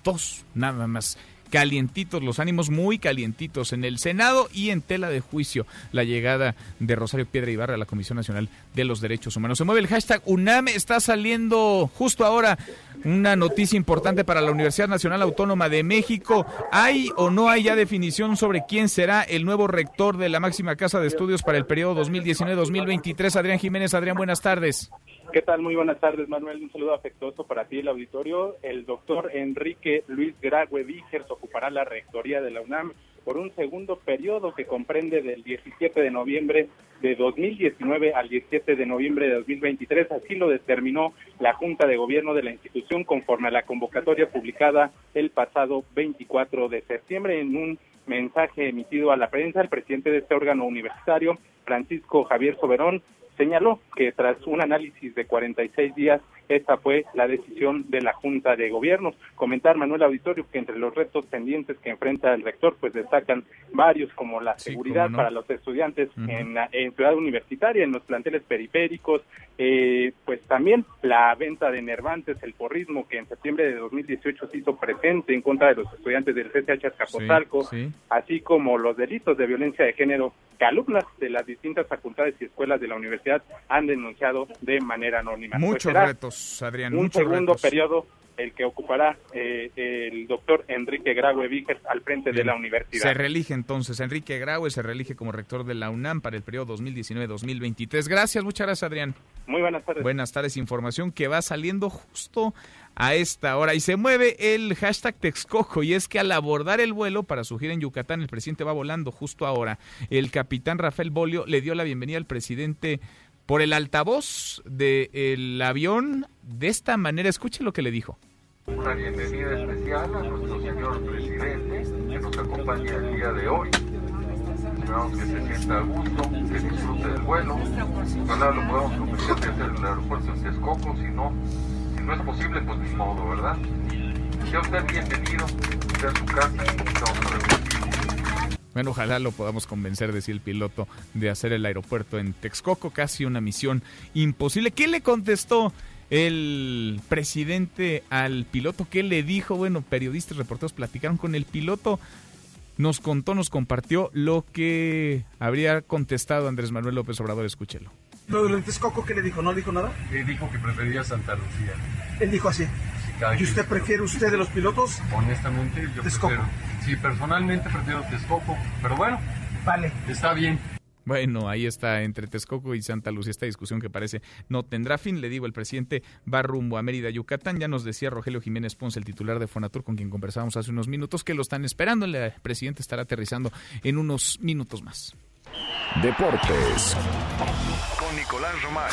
dos, nada más calientitos, los ánimos muy calientitos en el Senado y en tela de juicio la llegada de Rosario Piedra Ibarra a la Comisión Nacional de los Derechos Humanos. Se mueve el hashtag UNAM, está saliendo justo ahora una noticia importante para la Universidad Nacional Autónoma de México. ¿Hay o no hay ya definición sobre quién será el nuevo rector de la máxima casa de estudios para el periodo 2019-2023? Adrián Jiménez, Adrián, buenas tardes. ¿Qué tal? Muy buenas tardes, Manuel. Un saludo afectuoso para ti, el auditorio. El doctor Enrique Luis Grague Vígers ocupará la rectoría de la UNAM por un segundo periodo que comprende del 17 de noviembre de 2019 al 17 de noviembre de 2023. Así lo determinó la Junta de Gobierno de la institución conforme a la convocatoria publicada el pasado 24 de septiembre en un mensaje emitido a la prensa. El presidente de este órgano universitario, Francisco Javier Soberón, señaló que tras un análisis de 46 días, esta fue la decisión de la Junta de Gobierno. Comentar, Manuel Auditorio, que entre los retos pendientes que enfrenta el rector, pues destacan varios como la seguridad para los estudiantes en, la, en ciudad universitaria, en los planteles periféricos, eh, pues también la venta de nervantes, el porrismo que en septiembre de 2018 se hizo presente en contra de los estudiantes del CCH Azcapotzalco, así como los delitos de violencia de género que alumnas de las distintas facultades y escuelas de la universidad han denunciado de manera anónima. Pues muchos retos, Adrián. Un segundo retos. periodo el que ocupará eh, el doctor Enrique Graue Víquez al frente de la universidad. Se reelige entonces Enrique Graue, se reelige como rector de la UNAM para el periodo 2019-2023. Gracias, muchas gracias, Adrián. Muy buenas tardes. Buenas tardes, información que va saliendo justo a esta hora. Y se mueve el hashtag Texcoco y es que al abordar el vuelo para su gira en Yucatán, el presidente va volando justo ahora. El capitán Rafael Bolio le dio la bienvenida al presidente por el altavoz del avión. De esta manera, escuche lo que le dijo. Una bienvenida especial a nuestro señor presidente que nos acompaña el día de hoy. Esperamos que se sienta a gusto, que disfrute del vuelo. Ojalá lo podamos convencer de hacer el aeropuerto en Texcoco, si no, si no es posible, pues ni modo, ¿verdad? Sea usted bienvenido, sea su casa, estamos Bueno, ojalá lo podamos convencer, decía el piloto, de hacer el aeropuerto en Texcoco, casi una misión imposible. ¿Qué le contestó el presidente al piloto? ¿Qué le dijo? Bueno, periodistas, reporteros platicaron con el piloto. Nos contó, nos compartió lo que habría contestado Andrés Manuel López Obrador. Escúchelo. ¿Lo de Texcoco qué le dijo? ¿No dijo nada? Le dijo que prefería Santa Lucía. Él dijo así. ¿Y usted prefiere usted de los pilotos? Honestamente, yo Texcoco. prefiero. Sí, personalmente prefiero Texcoco, pero bueno. Vale. Está bien. Bueno, ahí está entre Texcoco y Santa Lucía esta discusión que parece no tendrá fin. Le digo, el presidente va rumbo a Mérida, Yucatán. Ya nos decía Rogelio Jiménez Ponce, el titular de Fonatur, con quien conversábamos hace unos minutos, que lo están esperando. El presidente estará aterrizando en unos minutos más. Deportes. Con Nicolás Romay.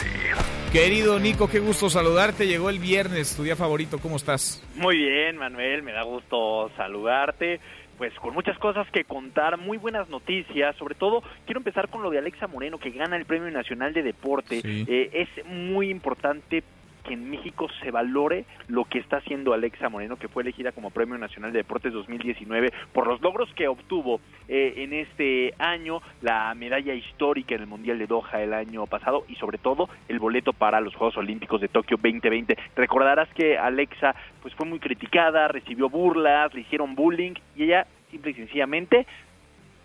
Querido Nico, qué gusto saludarte. Llegó el viernes, tu día favorito. ¿Cómo estás? Muy bien, Manuel, me da gusto saludarte. Pues con muchas cosas que contar, muy buenas noticias. Sobre todo, quiero empezar con lo de Alexa Moreno, que gana el Premio Nacional de Deporte. Sí. Eh, es muy importante que en México se valore lo que está haciendo Alexa Moreno, que fue elegida como Premio Nacional de Deportes 2019 por los logros que obtuvo eh, en este año, la medalla histórica en el Mundial de Doha el año pasado y sobre todo el boleto para los Juegos Olímpicos de Tokio 2020. Recordarás que Alexa pues fue muy criticada, recibió burlas, le hicieron bullying y ella simple y sencillamente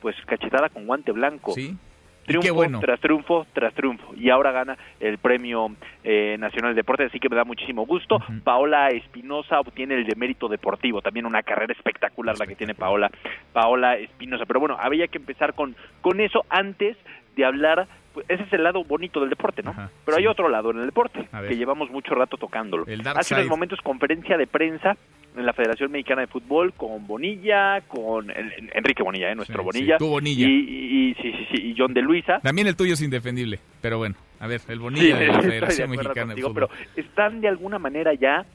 pues cachetada con guante blanco. Sí. Triunfo bueno. tras triunfo tras triunfo. Y ahora gana el Premio eh, Nacional de Deportes, así que me da muchísimo gusto. Paola Espinosa obtiene el de mérito deportivo, también una carrera espectacular la que tiene Paola, Paola Espinosa. Pero bueno, había que empezar con, con eso antes de hablar pues, ese es el lado bonito del deporte, ¿no? Pero hay otro lado en el deporte, que llevamos mucho rato tocándolo. Hace unos momentos conferencia de prensa en la Federación Mexicana de Fútbol con Bonilla, con el- Enrique Bonilla, ¿eh? nuestro Sí, Bonilla. sí, tu Bonilla. Y, y- sí, sí, sí, y John de Luisa. También el tuyo es indefendible, pero bueno, a ver, el Sí, Bonilla de la de Federación Mexicana de contigo, Fútbol. pero están de alguna manera ya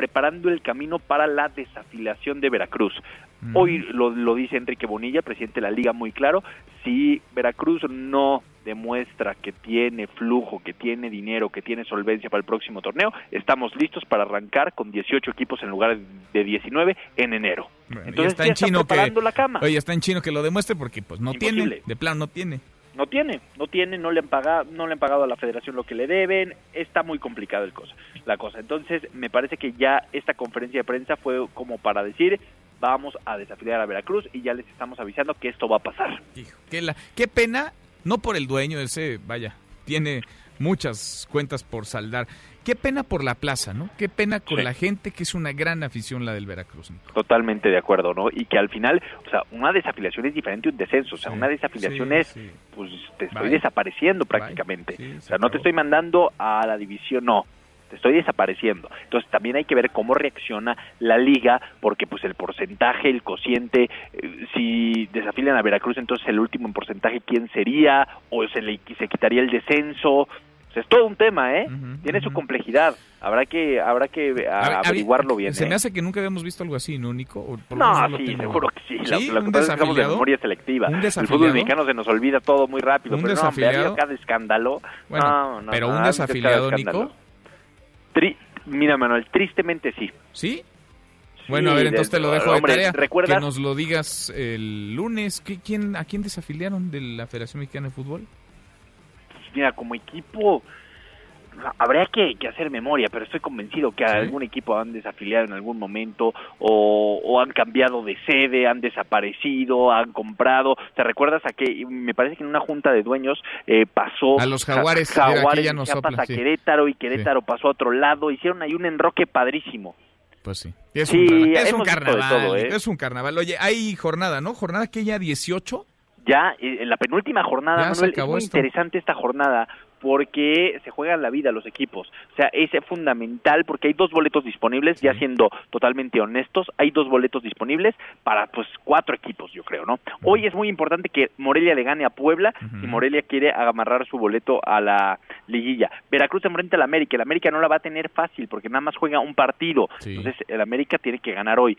preparando el camino para la desafiliación de Veracruz. Mm. Hoy lo, lo dice Enrique Bonilla, presidente de la liga, muy claro, si Veracruz no demuestra que tiene flujo, que tiene dinero, que tiene solvencia para el próximo torneo, estamos listos para arrancar con 18 equipos en lugar de 19 en enero. Bueno, Entonces está ya en chino que preparando la cama. Oye, está en chino que lo demuestre porque pues no Imposible. tiene, de plano no tiene. No tiene, no tiene, no le han pagado, no le han pagado a la Federación lo que le deben, está muy complicado el cosa, la cosa. Entonces, me parece que ya esta conferencia de prensa fue como para decir, vamos a desafiar a Veracruz y ya les estamos avisando que esto va a pasar. Qué, la- qué pena, no por el dueño, ese, vaya, tiene muchas cuentas por saldar. Qué pena por la plaza, ¿no? Qué pena con Sí. la gente, que es una gran afición la del Veracruz. Totalmente de acuerdo, ¿no? Y que al final, o sea, una desafiliación es diferente a un descenso, o sea, una desafiliación sí, es, pues te estoy Bye. desapareciendo prácticamente. o sea, no te estoy mandando a la división, no. Te estoy desapareciendo. Entonces también hay que ver cómo reacciona la liga, porque pues el porcentaje, el cociente, eh, si desafilian a Veracruz, entonces el último en porcentaje, ¿quién sería? ¿O se le se quitaría el descenso? O sea, es todo un tema, ¿eh? Tiene su complejidad. Habrá que habrá que a- A ver, averiguarlo bien. Se ¿eh? me hace que nunca habíamos visto algo así, ¿no, Nico? O por No, sí, tengo- seguro que sí. Lo, lo que ¿Un pasa es que estamos de desafiliado? memoria selectiva. ¿Un El fútbol mexicano se nos olvida todo muy rápido. ¿Un pero no, desafiliado? cada escándalo. Bueno, No, no, pero no, un desafiliado. Nico. Tri- Mira, Manuel, tristemente sí. ¿Sí? Bueno, a ver, entonces te lo dejo hombre, de tarea. ¿recuerdas? Que nos lo digas el lunes. ¿Qué, quién, ¿A quién desafiliaron de la Federación Mexicana de Fútbol? Mira, como equipo habría que, que hacer memoria, pero estoy convencido que a algún equipo han desafiliado en algún momento o, o han cambiado de sede, han desaparecido, han comprado. ¿Te recuerdas a que me parece que en una junta de dueños eh, pasó A los Ja- Jaguares, aquí Jaguares ya Chiapas sopla, a sí. Querétaro y Querétaro pasó a otro lado, hicieron ahí un enroque padrísimo. Pues sí. Es Sí, un, carna- es un carnaval. todo, ¿eh? Es un carnaval. Oye, hay jornada, ¿no? Jornada que ya 18. Ya eh, en la penúltima jornada, Manuel, es muy esto. interesante esta jornada porque se juegan la vida los equipos. O sea, es fundamental porque hay dos boletos disponibles, ya siendo totalmente honestos, hay dos boletos disponibles para pues cuatro equipos, yo creo, ¿no? Hoy es muy importante que Morelia le gane a Puebla si Morelia quiere amarrar su boleto a la liguilla. Veracruz enfrenta al América, el América no la va a tener fácil porque nada más juega un partido. Entonces, el América tiene que ganar hoy.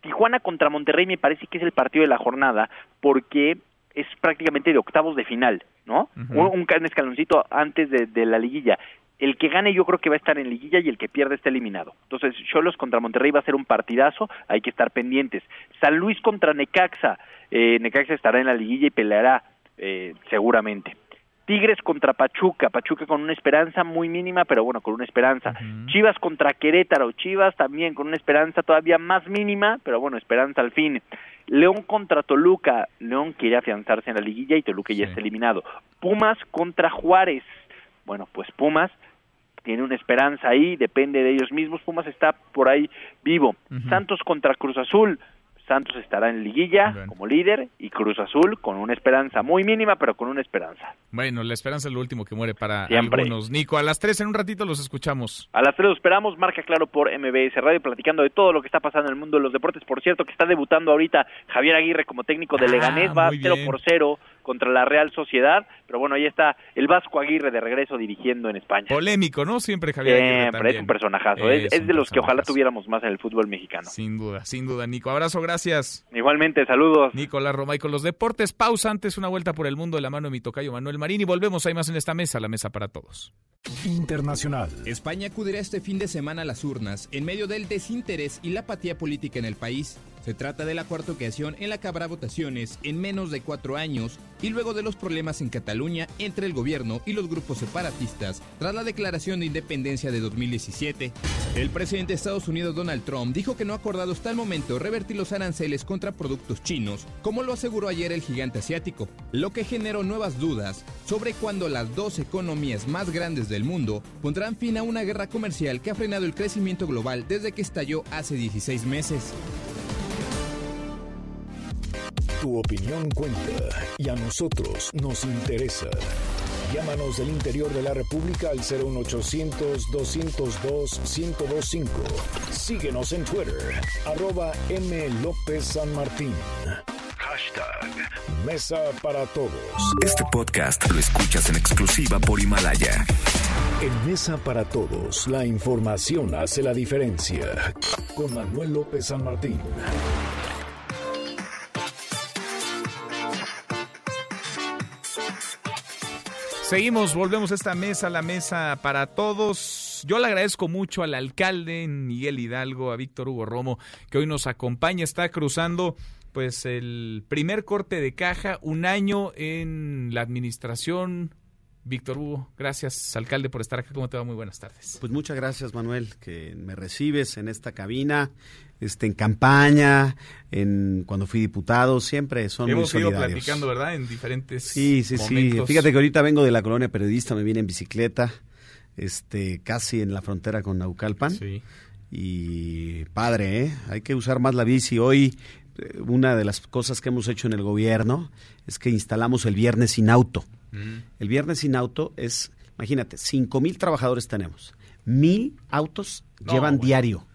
Tijuana contra Monterrey me parece que es el partido de la jornada porque es prácticamente de octavos de final, ¿no? Un, un escaloncito antes de, de la liguilla. El que gane yo creo que va a estar en liguilla y el que pierde está eliminado. Entonces, Cholos contra Monterrey va a ser un partidazo, hay que estar pendientes. San Luis contra Necaxa, eh, Necaxa estará en la liguilla y peleará eh, seguramente. Tigres contra Pachuca, Pachuca con una esperanza muy mínima, pero bueno, con una esperanza. Chivas contra Querétaro, Chivas también con una esperanza todavía más mínima, pero bueno, esperanza al fin. León contra Toluca, León quiere afianzarse en la liguilla y Toluca ya está eliminado. Pumas contra Juárez, bueno, pues Pumas tiene una esperanza ahí, depende de ellos mismos, Pumas está por ahí vivo. Santos contra Cruz Azul, Santos estará en liguilla como líder y Cruz Azul con una esperanza muy mínima, pero con una esperanza. Bueno, la esperanza es lo último que muere para Siempre. algunos. Nico, a las 3 en un ratito los escuchamos. A las 3 los esperamos, marca claro por MBS Radio, platicando de todo lo que está pasando en el mundo de los deportes. Por cierto, que está debutando ahorita Javier Aguirre como técnico de Ah, Leganés, va muy 0 bien. por 0 contra la Real Sociedad. Pero bueno, ahí está el Vasco Aguirre de regreso dirigiendo en España. Polémico, ¿no? Siempre Javier Aguirre Siempre, también. es un personajazo. Es, Es es un de los que ojalá tuviéramos más en el fútbol mexicano. Sin duda, sin duda, Nico. Abrazo, gracias. Igualmente, saludos. Nicolás Roma y con los deportes. Pausa antes, una vuelta por el mundo de la mano de mi tocayo Manuel Marín y volvemos. Hay más en esta mesa, la mesa para todos. Internacional. España acudirá este fin de semana a las urnas en medio del desinterés y la apatía política en el país. Se trata de la cuarta ocasión en la que habrá votaciones en menos de cuatro años y luego de los problemas en Cataluña entre el gobierno y los grupos separatistas tras la declaración de independencia de 2017. El presidente de Estados Unidos Donald Trump dijo que no ha acordado hasta el momento revertir los aranceles contra productos chinos, como lo aseguró ayer el gigante asiático, lo que generó nuevas dudas sobre cuándo las dos economías más grandes del mundo pondrán fin a una guerra comercial que ha frenado el crecimiento global desde que estalló hace 16 meses. Tu opinión cuenta y a nosotros nos interesa. Llámanos del interior de la República al 01800-202-1025. Síguenos en Twitter, arroba M. López San Martín. Hashtag Mesa para Todos. Este podcast lo escuchas en exclusiva por Himalaya. En Mesa para Todos, la información hace la diferencia. Con Manuel López San Martín. Seguimos, volvemos a esta mesa, la mesa para todos. Yo le agradezco mucho al alcalde Miguel Hidalgo, a Víctor Hugo Romo, que hoy nos acompaña. Está cruzando pues el primer corte de caja, un año en la administración. Víctor Hugo, gracias, alcalde, por estar acá. ¿Cómo te va? Muy buenas tardes. Pues muchas gracias, Manuel, que me recibes en esta cabina, este, en campaña, en cuando fui diputado, siempre son Hemos muy solidarios. ido platicando, ¿verdad? En diferentes Sí, sí, sí. momentos. Fíjate que ahorita vengo de la colonia periodista, me vine en bicicleta, este, casi en la frontera con Naucalpan. Sí. Y padre, ¿eh? Hay que usar más la bici. Hoy, eh, una de las cosas que hemos hecho en el gobierno es que instalamos el viernes sin auto. Mm. El viernes sin auto es, imagínate, cinco mil trabajadores tenemos. Mil autos No, llevan bueno. diario.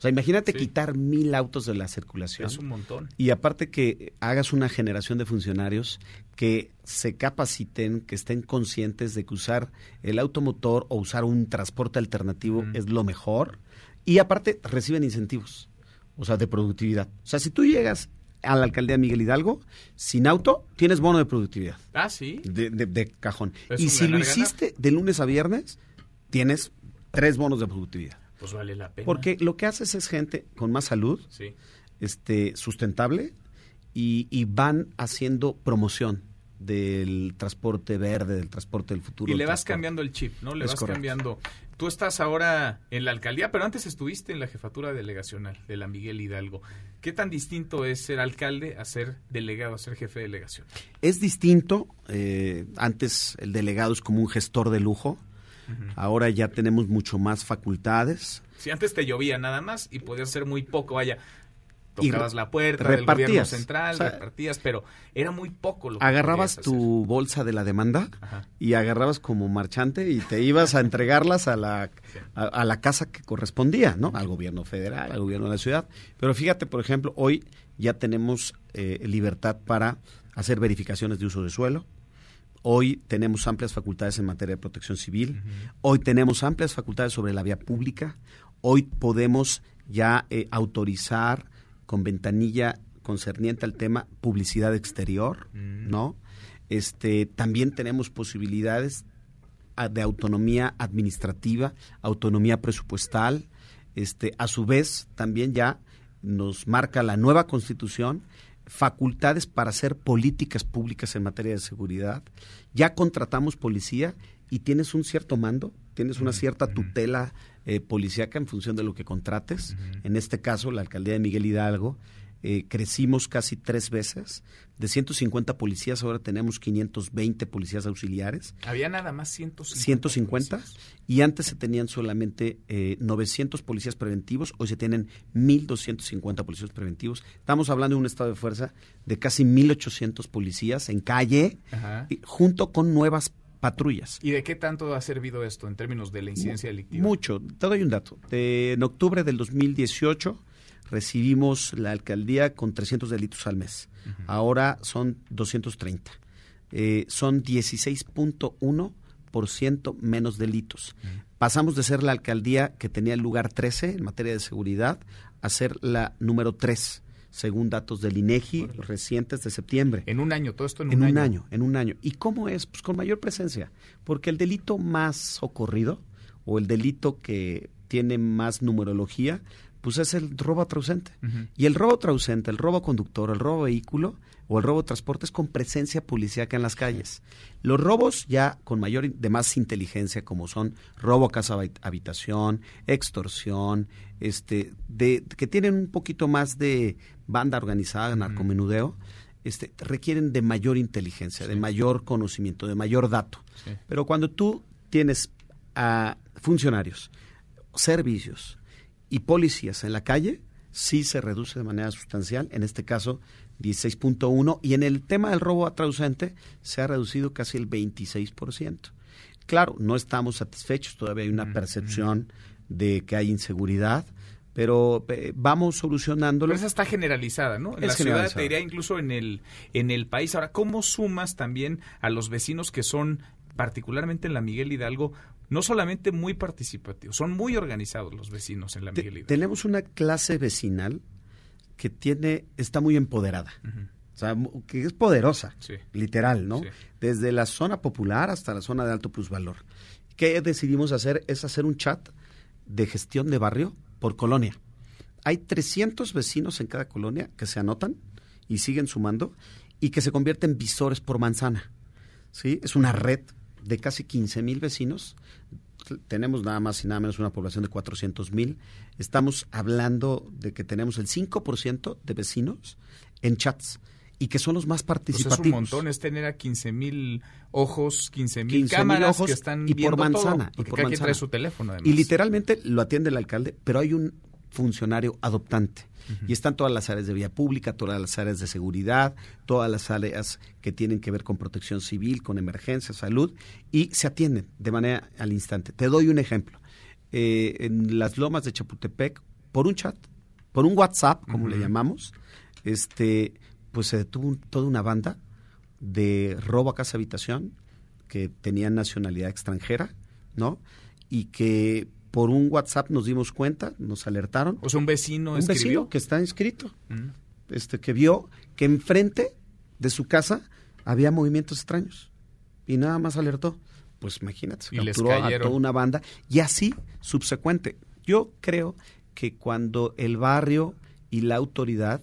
O sea, imagínate quitar mil autos de la circulación. Es un montón. Y aparte que hagas una generación de funcionarios que se capaciten, que estén conscientes de que usar el automotor o usar un transporte alternativo es lo mejor. Y aparte reciben incentivos, o sea, de productividad. O sea, si tú llegas a la alcaldía Miguel Hidalgo sin auto, tienes bono de productividad. Ah, sí. De, de- de cajón. Es Y si lo ganar. hiciste de lunes a viernes, tienes tres bonos de productividad. Pues vale la pena. Porque lo que haces es gente con más salud, Sí. este, sustentable, y, y van haciendo promoción del transporte verde, del transporte del futuro. Y le vas transporte. cambiando el chip, ¿no? Le Es vas correcto. cambiando. Tú estás ahora en la alcaldía, pero antes estuviste en la jefatura delegacional de la Miguel Hidalgo. ¿Qué tan distinto es ser alcalde a ser delegado, a ser jefe de delegación? Es distinto. eh, antes el delegado es como un gestor de lujo. Ahora ya tenemos mucho más facultades. Si antes te llovía nada más y podías ser muy poco, vaya, tocabas la puerta del gobierno repartías. central, O sea, repartías, pero era muy poco lo que Agarrabas hacer. tu bolsa de la demanda Ajá. y agarrabas como marchante y te ibas a entregarlas a la, a, a la casa que correspondía, ¿no? Al gobierno federal, al gobierno de la ciudad. Pero fíjate, por ejemplo, hoy ya tenemos eh, libertad para hacer verificaciones de uso de suelo. Hoy tenemos amplias facultades en materia de protección civil. Hoy tenemos amplias facultades sobre la vía pública. Hoy podemos ya eh, autorizar con ventanilla concerniente al tema publicidad exterior, ¿no? Este, también tenemos posibilidades a- de autonomía administrativa, autonomía presupuestal. Este, a su vez, también ya nos marca la nueva constitución facultades para hacer políticas públicas en materia de seguridad. Ya contratamos policía y tienes un cierto mando, tienes una cierta tutela eh, policíaca en función de lo que contrates. En este caso, la alcaldía de Miguel Hidalgo, eh, crecimos casi tres veces. De 150 policías, ahora tenemos 520 policías auxiliares. Había nada más 150. 150 y antes se tenían solamente eh, 900 policías preventivos, hoy se tienen 1.250 policías preventivos. Estamos hablando de un estado de fuerza de casi 1.800 policías en calle, Ajá. y- junto con nuevas patrullas. ¿Y de qué tanto ha servido esto en términos de la incidencia delictiva? Mucho. Te doy un dato. De- en octubre del 2018 recibimos la alcaldía con 300 delitos al mes. Ahora son 230. Eh, son 16.1% menos delitos. Pasamos de ser la alcaldía que tenía el lugar 13 en materia de seguridad a ser la número 3, según datos del INEGI recientes de septiembre. En un año, todo esto en, En un, un año. año, en un año. ¿Y cómo es? Pues con mayor presencia. Porque el delito más ocurrido o el delito que tiene más numerología, pues es el robo traducente. Y el robo traducente, el robo conductor, el robo vehículo o el robo transporte es con presencia policíaca en las calles. Los robos ya con mayor, de más inteligencia, como son robo a casa habitación, extorsión, este, de, que tienen un poquito más de banda organizada, narcomenudeo, este, requieren de mayor inteligencia, de mayor conocimiento, de mayor dato. Pero cuando tú tienes a funcionarios, servicios y policías en la calle, sí se reduce de manera sustancial, en este caso 16.1, y en el tema del robo a traducente se ha reducido casi el 26%. Claro, no estamos satisfechos, todavía hay una percepción de que hay inseguridad, pero eh, vamos solucionándolo. Pero esa está generalizada, ¿no? En la ciudad, te diría incluso en el, en el país. Ahora, ¿cómo sumas también a los vecinos que son, particularmente en la Miguel Hidalgo, no solamente muy participativos, son muy organizados los vecinos en la Miguel Hidalgo? tenemos una clase vecinal que tiene, está muy empoderada. O sea, que es poderosa, literal, ¿no? Desde la zona popular hasta la zona de alto plusvalor. ¿Qué decidimos hacer? Es hacer un chat de gestión de barrio por colonia. Hay 300 vecinos en cada colonia que se anotan y siguen sumando y que se convierten en visores por manzana. ¿sí? Es una red de casi 15 mil vecinos. Tenemos nada más y nada menos una población de 400 mil. Estamos hablando de que tenemos el 5% de vecinos en chats y que son los más participativos. Pues es un montón, es tener a 15 mil ojos, 15 mil cámaras ojos que están y por manzana. y por manzana. trae su teléfono Y literalmente lo atiende el alcalde, pero hay un funcionario adoptante. Y están todas las áreas de vía pública, todas las áreas de seguridad, todas las áreas que tienen que ver con protección civil, con emergencia, salud, y se atienden de manera al instante. Te doy un ejemplo. Eh, en las lomas de Chapultepec, por un chat, por un WhatsApp, como le llamamos, este pues se detuvo toda una banda de robo a casa habitación que tenían nacionalidad extranjera, ¿no? Y que por un WhatsApp nos dimos cuenta, nos alertaron. O sea, un vecino Un vecino que está inscrito, mm. este, que vio que enfrente de su casa había movimientos extraños y nada más alertó. Pues imagínate, se capturó a toda una banda y así subsecuente. Yo creo que cuando el barrio y la autoridad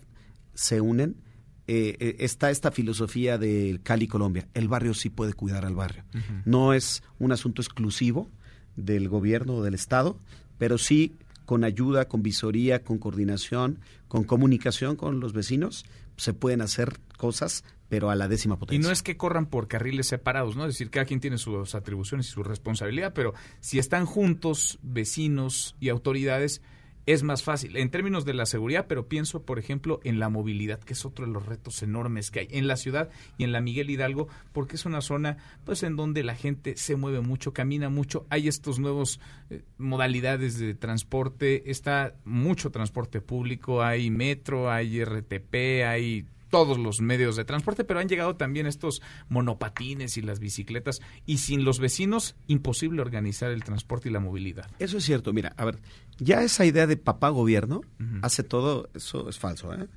se unen, eh, eh, está esta filosofía de Cali, Colombia. El barrio sí puede cuidar al barrio. No es un asunto exclusivo del gobierno o del Estado, pero sí con ayuda, con visoría, con coordinación, con comunicación con los vecinos, se pueden hacer cosas, pero a la décima potencia. Y no es que corran por carriles separados, ¿no? Es decir, cada quien tiene sus atribuciones y su responsabilidad, pero si están juntos vecinos y autoridades, es más fácil. En términos de la seguridad, pero pienso, por ejemplo, en la movilidad, que es otro de los retos enormes que hay en la ciudad y en la Miguel Hidalgo, porque es una zona pues en donde la gente se mueve mucho, camina mucho, hay estos nuevos eh, modalidades de transporte, está mucho transporte público, hay metro, hay RTP, hay todos los medios de transporte, pero han llegado también estos monopatines y las bicicletas y sin los vecinos imposible organizar el transporte y la movilidad. Eso es cierto, mira, a ver, ya esa idea de papá gobierno hace todo, eso es falso, ¿eh?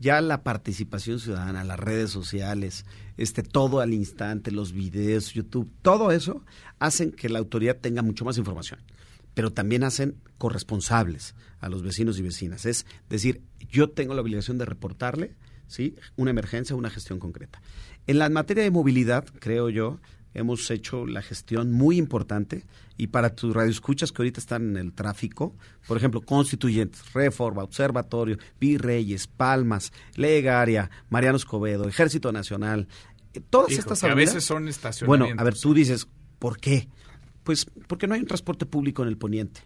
Ya la participación ciudadana, las redes sociales, este todo al instante, los videos, YouTube, todo eso hacen que la autoridad tenga mucho más información, pero también hacen corresponsables a los vecinos y vecinas. Es decir, yo tengo la obligación de reportarle ¿sí? Una emergencia, una gestión concreta. En la materia de movilidad, creo yo, hemos hecho la gestión muy importante y para tus radioescuchas que ahorita están en el tráfico, por ejemplo, Constituyentes, Reforma, Observatorio, Virreyes, Palmas, Legaria, Mariano Escobedo, Ejército Nacional, eh, todas estas que a veces son estacionamientos. Bueno, a ver, tú dices, ¿por qué? Pues porque no hay un transporte público en el poniente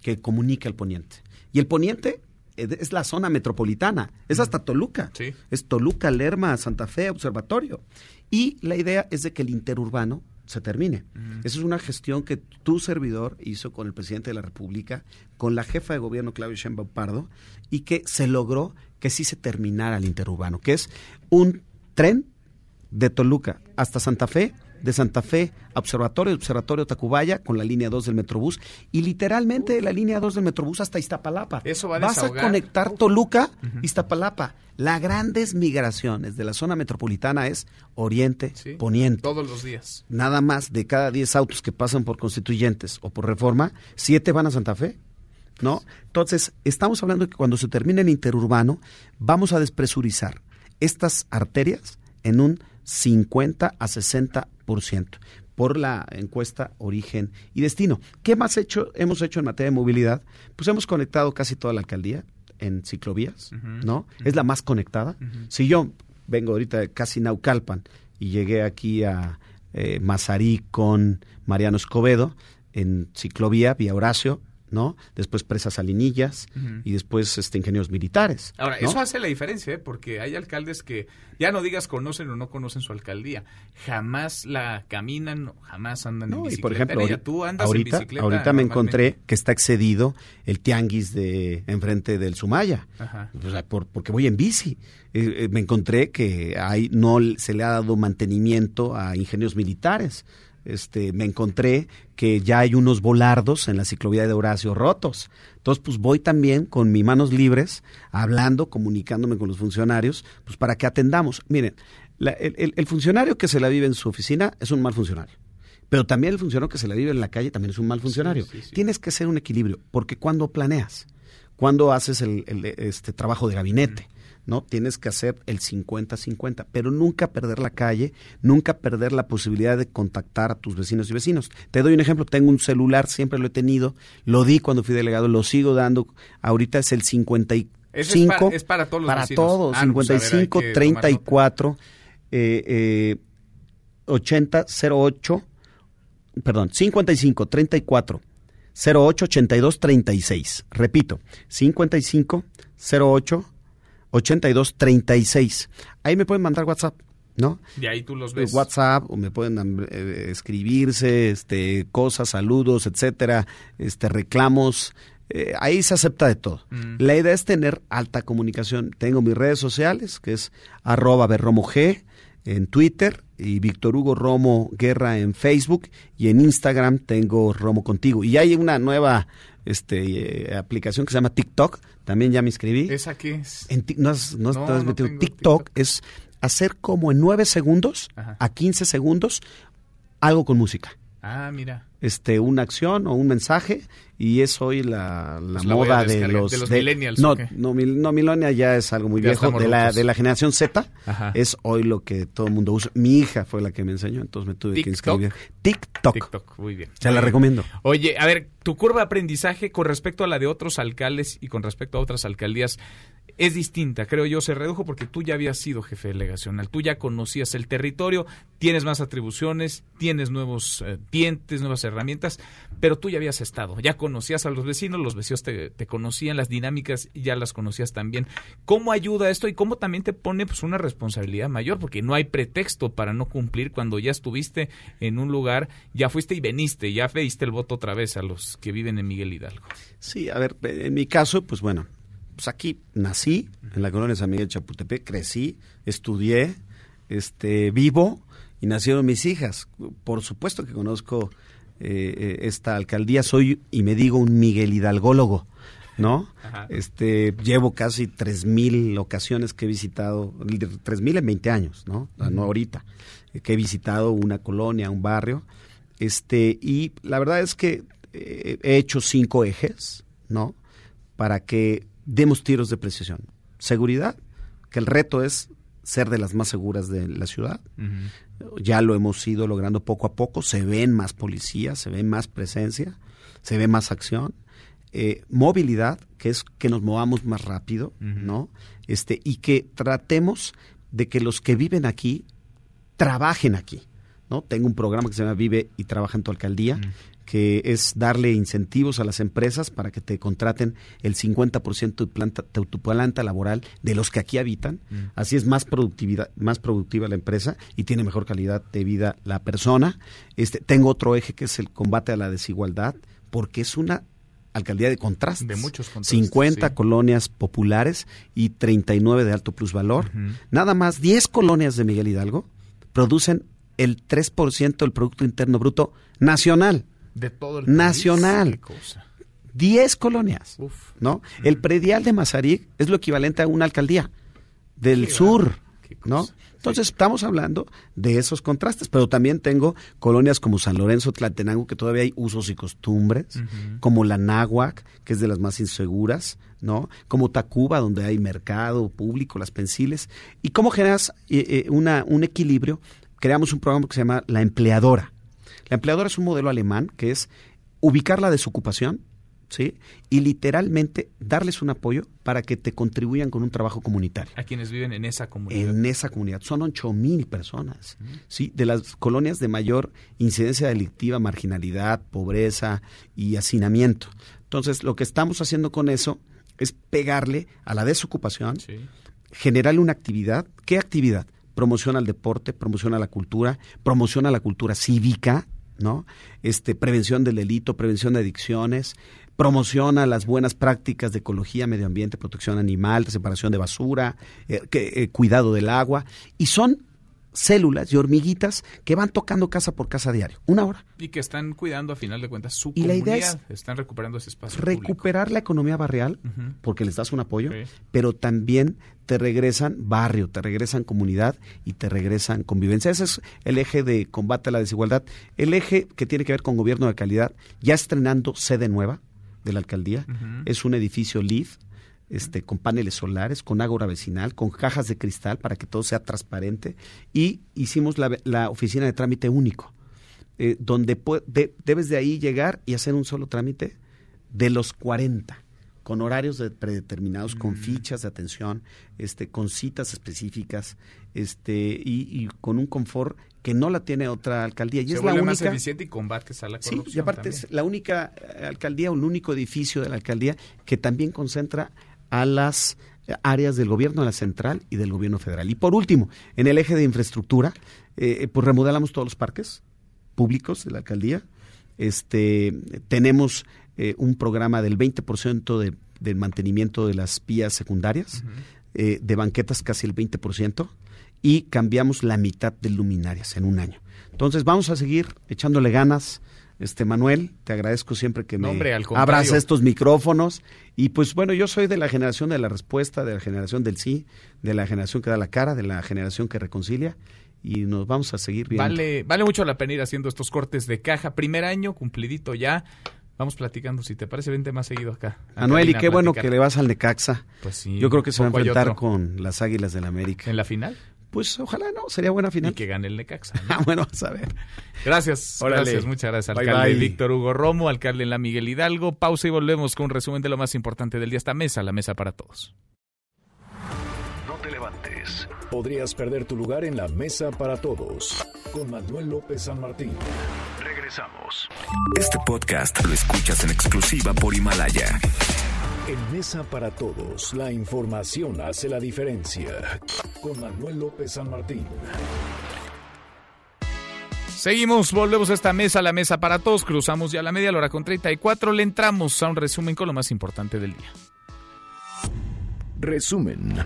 que comunique al poniente. Y el poniente es la zona metropolitana, es hasta Toluca. Es Toluca, Lerma, Santa Fe, Observatorio. Y la idea es de que el interurbano se termine. Esa es una gestión que tu servidor hizo con el presidente de la República, con la jefa de gobierno Claudio Sheinbaum Pardo, y que se logró que sí se terminara el interurbano, que es un tren de Toluca hasta Santa Fe de Santa Fe Observatorio, Observatorio Tacubaya con la línea 2 del Metrobús y literalmente la línea 2 del Metrobús hasta Iztapalapa. Eso va a Vas a conectar Toluca, Iztapalapa. Las grandes migraciones de la zona metropolitana es Oriente, Poniente. Todos los días. Nada más de cada 10 autos que pasan por Constituyentes o por Reforma, 7 van a Santa Fe. ¿no? Entonces, estamos hablando de que cuando se termine el interurbano, vamos a despresurizar estas arterias en un 50 a 60% por la encuesta Origen y Destino. ¿Qué más hecho, hemos hecho en materia de movilidad? Pues hemos conectado casi toda la alcaldía en ciclovías, ¿no? Es la más conectada. Si yo vengo ahorita de casi Naucalpan y llegué aquí a eh, Mazarí con Mariano Escobedo en ciclovía, vía Horacio, ¿no? Después presas salinillas y después este ingenieros militares. Ahora, ¿no? eso hace la diferencia, ¿eh? porque hay alcaldes que ya no digas conocen o no conocen su alcaldía, jamás la caminan, jamás andan en No, y bicicleta. por ejemplo, Ella, ahori- tú andas en ahorita, bicicleta ahorita me encontré que está excedido el tianguis de enfrente del Sumaya. Ajá. O sea, por- porque voy en bici. Eh, eh, me encontré que hay, no se le ha dado mantenimiento a ingenieros militares. Este, me encontré que ya hay unos volardos en la ciclovía de Horacio rotos. Entonces, pues voy también con mis manos libres, hablando, comunicándome con los funcionarios, pues para que atendamos. Miren, la- el, el- el funcionario que se la vive en su oficina es un mal funcionario. Pero también el funcionario que se la vive en la calle también es un mal funcionario. Tienes que ser un equilibrio, porque cuando planeas, cuando haces el, el, este trabajo de gabinete, ¿no? Tienes que hacer el 50-50, pero nunca perder la calle, nunca perder la posibilidad de contactar a tus vecinos y vecinos. Te doy un ejemplo, tengo un celular, siempre lo he tenido, lo di cuando fui delegado, lo sigo dando, ahorita es el 55. Ese es para- es para todos los Para vecinos. todos, Ah, no, pues, a ver, hay 55, que tomar 34, eh, eh, 80, 08, perdón, 55, 34, 08, 82, 36. Repito, 55, 08, 82, 36. Ahí me pueden mandar WhatsApp, ¿no? Y ahí tú los ves. WhatsApp o me pueden eh, escribirse este cosas, saludos, etcétera, este reclamos, eh, ahí se acepta de todo. Mm. La idea es tener alta comunicación. Tengo mis redes sociales, que es arroba berromo G en Twitter y Víctor Hugo Romo Guerra en Facebook y en Instagram tengo Romo Contigo. Y hay una nueva este, eh, aplicación que se llama TikTok, también ya me inscribí. ¿Esa qué es? En no has, no No, te has no metido. TikTok, es hacer como en nueve segundos Ajá. a 15 segundos algo con música. Ah, mira. Este, una acción o un mensaje y es hoy la, la Pues moda de los, ¿De los millennials, no, o qué? no, mil- no, millennial ya es algo muy Ya viejo de la, de la generación Z Ajá. es hoy lo que todo el mundo usa. Mi hija fue la que me enseñó, entonces me tuve que inscribir. TikTok. TikTok, muy bien. Se la recomiendo. Oye, a ver, tu curva de aprendizaje con respecto a la de otros alcaldes y con respecto a otras alcaldías es distinta, creo yo, se redujo porque tú ya habías sido jefe delegacional, tú ya conocías el territorio, tienes más atribuciones, tienes nuevos eh, dientes, nuevas herramientas, pero tú ya habías estado, ya conocías a los vecinos, los vecinos te, conocían, las dinámicas ya las conocías también. ¿Cómo ayuda esto y cómo también te pone pues una responsabilidad mayor? Porque no hay pretexto para no cumplir cuando ya estuviste en un lugar, ya fuiste y veniste, ya pediste el voto otra vez a los que viven en Miguel Hidalgo. Sí, a ver, en mi caso, pues bueno, pues aquí nací en la colonia San Miguel Chapultepec, crecí, estudié, este, vivo y nacieron mis hijas. Por supuesto que conozco eh, eh, esta alcaldía, soy y me digo un Miguel Hidalgólogo, ¿no? Ajá. Este, llevo casi tres mil ocasiones que he visitado, tres mil en 20 años, ¿no? O sea, No ahorita, que he visitado una colonia, un barrio, este, y la verdad es que eh, he hecho cinco ejes, ¿no? Para que demos tiros de precisión. Seguridad, que el reto es ser de las más seguras de la ciudad. Ya lo hemos ido logrando poco a poco. Se ven más policías, se ve más presencia, se ve más acción. Eh, movilidad, que es que nos movamos más rápido, ¿no? Este, y que tratemos de que los que viven aquí trabajen aquí, ¿no? Tengo un programa que se llama Vive y Trabaja en tu alcaldía, que es darle incentivos a las empresas para que te contraten el 50% de tu planta, de tu planta laboral de los que aquí habitan. Así es más productividad, más productiva la empresa y tiene mejor calidad de vida la persona. Este, tengo otro eje que es el combate a la desigualdad, porque es una alcaldía de contrastes. De muchos contrastes, 50 sí. colonias populares y 39 de alto plusvalor. Nada más 10 colonias de Miguel Hidalgo producen el 3% del Producto Interno Bruto nacional. De todo el Nacional. país. Qué cosa. 10 colonias. Uf. ¿no? El predial de Mazarik es lo equivalente a una alcaldía del Qué sur. ¿no? Entonces estamos hablando de esos contrastes, pero también tengo colonias como San Lorenzo, Tlatenango, que todavía hay usos y costumbres, como la Náhuac, que es de las más inseguras, ¿no? Como Tacuba, donde hay mercado público, las pensiles. ¿Y cómo generas eh, eh, una, un equilibrio? Creamos un programa que se llama La Empleadora. La Empleadora es un modelo alemán que es ubicar la desocupación, ¿sí? Y literalmente darles un apoyo para que te contribuyan con un trabajo comunitario. A quienes viven en esa comunidad. En esa comunidad. Son ocho mil personas, ¿sí? De las colonias de mayor incidencia delictiva, marginalidad, pobreza y hacinamiento. Entonces, lo que estamos haciendo con eso es pegarle a la desocupación, generarle una actividad. ¿Qué actividad? Promociona el deporte, promociona la cultura, promociona la cultura cívica, ¿no? Este, prevención del delito, prevención de adicciones, promociona las buenas prácticas de ecología, medio ambiente, protección animal, separación de basura, eh, eh, cuidado del agua, y son células y hormiguitas que van tocando casa por casa diario, una hora. Y que están cuidando a final de cuentas su y comunidad, la idea es están recuperando ese espacio. recuperar la economía barrial, porque les das un apoyo, pero también te regresan barrio, te regresan comunidad y te regresan convivencia. Ese es el eje de combate a la desigualdad. El eje que tiene que ver con gobierno de calidad, ya estrenando sede nueva de la alcaldía, es un edificio LEED, este, con paneles solares, con ágora vecinal, con cajas de cristal para que todo sea transparente y hicimos la, la oficina de trámite único, eh, donde de, debes de ahí llegar y hacer un solo trámite de los 40 con horarios de predeterminados, con fichas de atención, este, con citas específicas, este, y, y, con un confort que no la tiene otra alcaldía. Y Se es la única. más eficiente y combates a la corrupción. Sí, y aparte también. es la única alcaldía el único edificio de la alcaldía que también concentra a las eh, áreas del gobierno de la central y del gobierno federal. Y por último, en el eje de infraestructura, eh, pues remodelamos todos los parques públicos de la alcaldía. Este, tenemos eh, un programa del 20% de, del mantenimiento de las vías secundarias, eh, de banquetas casi el 20%, y cambiamos la mitad de luminarias en un año. Entonces vamos a seguir echándole ganas. Este Manuel, te agradezco siempre que me No, hombre, abras estos micrófonos. Y pues bueno, yo soy de la generación de la respuesta, de la generación del sí, de la generación que da la cara, de la generación que reconcilia. Y nos vamos a seguir viendo. Vale, vale mucho la pena ir haciendo estos cortes de caja. Primer año, cumplidito ya. Vamos platicando, si te parece, vente más seguido acá. a Manuel, y qué bueno que le vas al Necaxa. Pues sí, Yo creo que se va a enfrentar con las Águilas del América. ¿En la final? Pues ojalá no, sería buena final. Y que gane el Necaxa. ¿no? Ah, bueno, vamos a ver. Gracias, Órale. gracias, muchas gracias, Bye, alcalde bye. Víctor Hugo Romo, alcalde en la Miguel Hidalgo. Pausa y volvemos con un resumen de lo más importante del día. Esta mesa, la mesa para todos. No te levantes. Podrías perder tu lugar en la mesa para todos. Con Manuel López San Martín. Regresamos. Este podcast lo escuchas en exclusiva por Himalaya. En Mesa para Todos, la información hace la diferencia. Con Manuel López San Martín. Seguimos, volvemos a esta mesa, la mesa para todos. Cruzamos ya la media la hora con 34. Le entramos a un resumen con lo más importante del día. Resumen.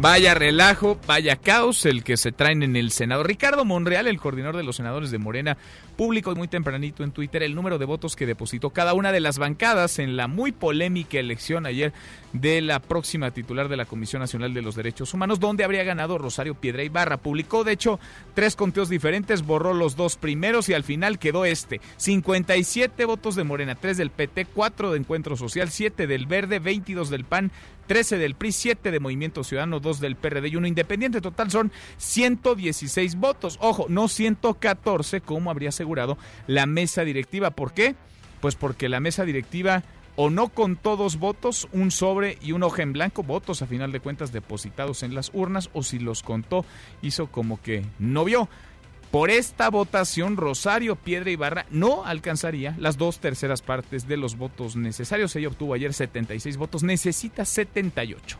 Vaya relajo, vaya caos el que se traen en el Senado. Ricardo Monreal, el coordinador de los senadores de Morena, publicó muy tempranito en Twitter el número de votos que depositó cada una de las bancadas en la muy polémica elección ayer de la próxima titular de la Comisión Nacional de los Derechos Humanos, donde habría ganado Rosario Piedra Ibarra. Publicó, de hecho, tres conteos diferentes, borró los dos primeros y al final quedó este. 57 votos de Morena, 3 del PT, 4 de Encuentro Social, 7 del Verde, 22 del PAN, 13 del PRI, 7 de Movimiento Ciudadano, 2 del PRD y 1 independiente. Total son 116 votos. Ojo, no 114 como habría asegurado la mesa directiva. ¿Por qué? Pues porque la mesa directiva o no contó dos votos, un sobre y un hoja en blanco, votos a final de cuentas depositados en las urnas, o si los contó, hizo como que no vio. Por esta votación, Rosario Piedra Ibarra no alcanzaría las dos terceras partes de los votos necesarios. Ella obtuvo ayer 76 votos, necesita 78.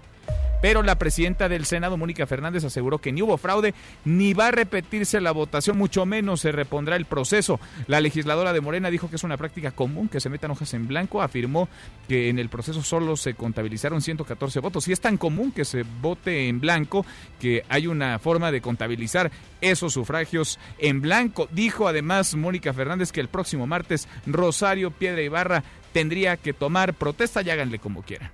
Pero la presidenta del Senado, Mónica Fernández, aseguró que ni hubo fraude ni va a repetirse la votación, mucho menos se repondrá el proceso. La legisladora de Morena dijo que es una práctica común que se metan hojas en blanco. Afirmó que en el proceso solo se contabilizaron 114 votos. Y es tan común que se vote en blanco que hay una forma de contabilizar esos sufragios en blanco. Dijo además Mónica Fernández que el próximo martes Rosario Piedra Ibarra tendría que tomar protesta y háganle como quieran.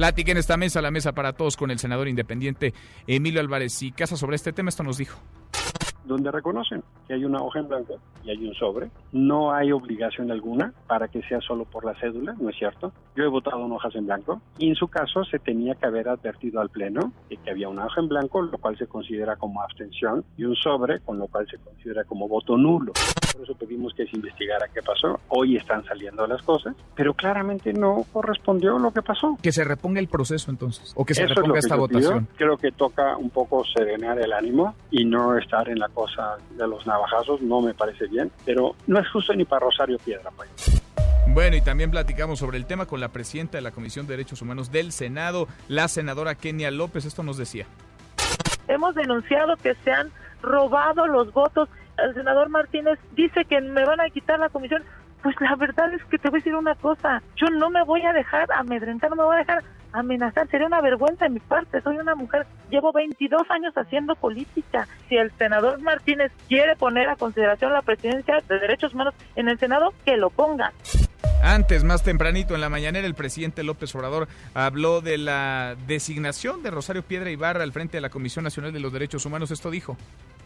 Platiquen esta mesa, la mesa para todos con el senador independiente Emilio Álvarez y Casa sobre este tema. Esto nos dijo donde reconocen que hay una hoja en blanco y hay un sobre. No hay obligación alguna para que sea solo por la cédula, ¿no es cierto? Yo he votado en hojas en blanco y en su caso se tenía que haber advertido al Pleno de que había una hoja en blanco, lo cual se considera como abstención, y un sobre, con lo cual se considera como voto nulo. Por eso pedimos que se investigara qué pasó. Hoy están saliendo las cosas, pero claramente no correspondió lo que pasó. Que se reponga el proceso entonces, o que se reponga esta votación. Creo que toca un poco serenar el ánimo y no estar en la cosa de los navajazos, no me parece bien, pero no es justo ni para Rosario Piedra. Pues. Bueno, y también platicamos sobre el tema con la presidenta de la Comisión de Derechos Humanos del Senado, la senadora Kenia López. Esto nos decía. Hemos denunciado que se han robado los votos. El senador Martínez dice que me van a quitar la comisión. Pues la verdad es que te voy a decir una cosa. Yo no me voy a dejar amedrentar, no me voy a dejar amenazar. Sería una vergüenza de mi parte. Soy una mujer, llevo 22 años haciendo política. Si el senador Martínez quiere poner a consideración la presidencia de derechos humanos en el Senado, que lo ponga. Antes, más tempranito en la mañanera, el presidente López Obrador habló de la designación de Rosario Piedra Ibarra al frente de la Comisión Nacional de los Derechos Humanos. Esto dijo.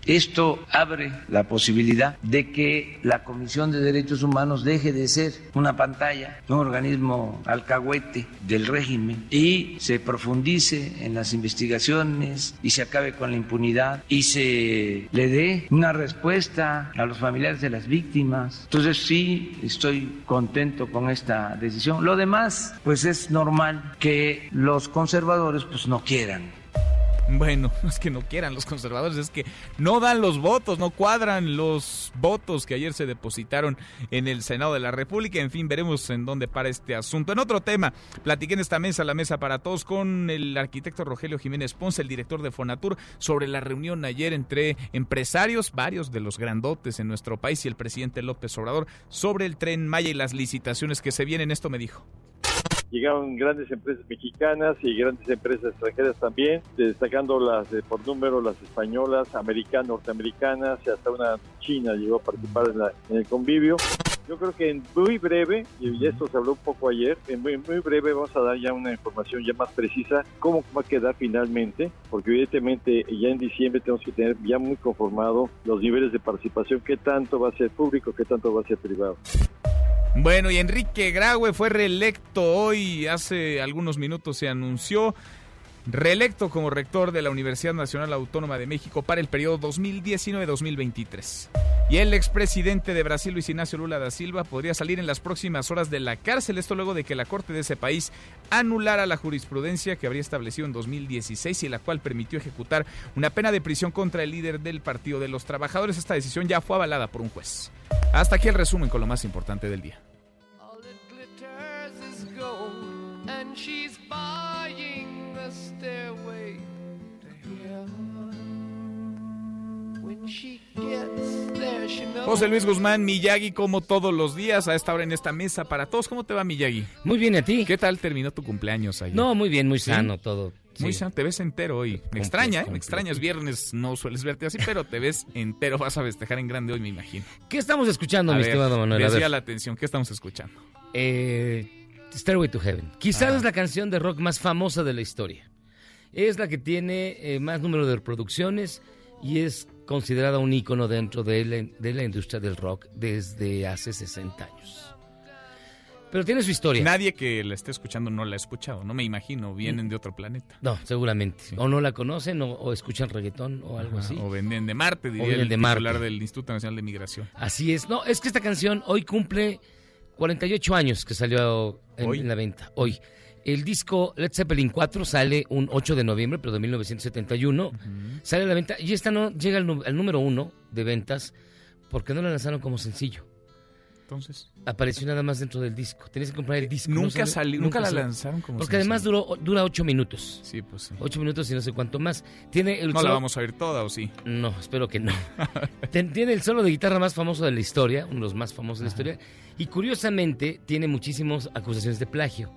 Esto abre la posibilidad de que la Comisión de Derechos Humanos deje de ser una pantalla, un organismo alcahuete del régimen y se profundice en las investigaciones y se acabe con la impunidad y se le dé una respuesta a los familiares de las víctimas. Entonces sí, estoy contento con esta decisión. Lo demás, pues es normal que los conservadores pues no quieran bueno, no es que no quieran los conservadores, es que no dan los votos, no cuadran los votos que ayer se depositaron en el Senado de la República. En fin, veremos en dónde para este asunto. En otro tema, platiqué en esta mesa, la mesa para todos, con el arquitecto Rogelio Jiménez Ponce, el director de Fonatur, sobre la reunión ayer entre empresarios, varios de los grandotes en nuestro país, y el presidente López Obrador, sobre el tren Maya y las licitaciones que se vienen. Esto me dijo llegaron grandes empresas mexicanas y grandes empresas extranjeras también, destacando las de por número, las españolas, americanas, norteamericanas y hasta una china llegó a participar en, el convivio. Yo creo que en muy breve, y esto se habló un poco ayer, en muy, muy breve vamos a dar ya una información ya más precisa cómo va a quedar finalmente, porque evidentemente ya en diciembre tenemos que tener ya muy conformado los niveles de participación, qué tanto va a ser público, qué tanto va a ser privado. Bueno, y Enrique Graue fue reelecto hoy, hace algunos minutos se anunció, reelecto como rector de la Universidad Nacional Autónoma de México para el periodo 2019-2023. Y el expresidente de Brasil, Luis Ignacio Lula da Silva, podría salir en las próximas horas de la cárcel, esto luego de que la Corte de ese país anulara la jurisprudencia que habría establecido en 2016 y la cual permitió ejecutar una pena de prisión contra el líder del Partido de los Trabajadores. Esta decisión ya fue avalada por un juez. Hasta aquí el resumen con lo más importante del día. José Luis Guzmán, Miyagi, como todos los días, a esta hora en esta mesa para todos. ¿Cómo te va, Miyagi? Muy bien, ¿a ti? ¿Qué tal terminó tu cumpleaños ayer? No, muy bien, muy sano todo. Muy sano, te ves entero hoy. Me extraña, ¿eh? Me extrañas viernes, no sueles verte así, pero te ves entero. Vas a festejar en grande hoy, me imagino. ¿Qué estamos escuchando, mi estimado Manuel? Decía la atención, ¿qué estamos escuchando? Eh, Stairway to Heaven. Quizás ah. es la canción de rock más famosa de la historia. Es la que tiene eh, más número de reproducciones y es considerada un ícono dentro de la, de la industria del rock desde hace 60 años. Pero tiene su historia. Nadie que la esté escuchando no la ha escuchado, no me imagino, vienen de otro planeta. No, seguramente. O no la conocen o, escuchan reggaetón o algo así. O venden de Marte, diría el de titular del Instituto Nacional de Migración. Así es. No, es que esta canción hoy cumple 48 años que salió en la venta. Hoy. El disco Led Zeppelin 4 sale un 8 de noviembre, pero de 1971. Sale a la venta y esta no llega al, número uno de ventas porque no la lanzaron como sencillo. Entonces. Apareció nada más dentro del disco. Tenías que comprar el disco. Nunca salió, nunca, la lanzaron como Porque además duró, dura 8 minutos. Sí, pues sí. 8 minutos y no sé cuánto más. Tiene el no la vamos a oír toda, ¿o sí? No, espero que no. tiene el solo de guitarra más famoso de la historia, uno de los más famosos de la historia. Y curiosamente tiene muchísimas acusaciones de plagio.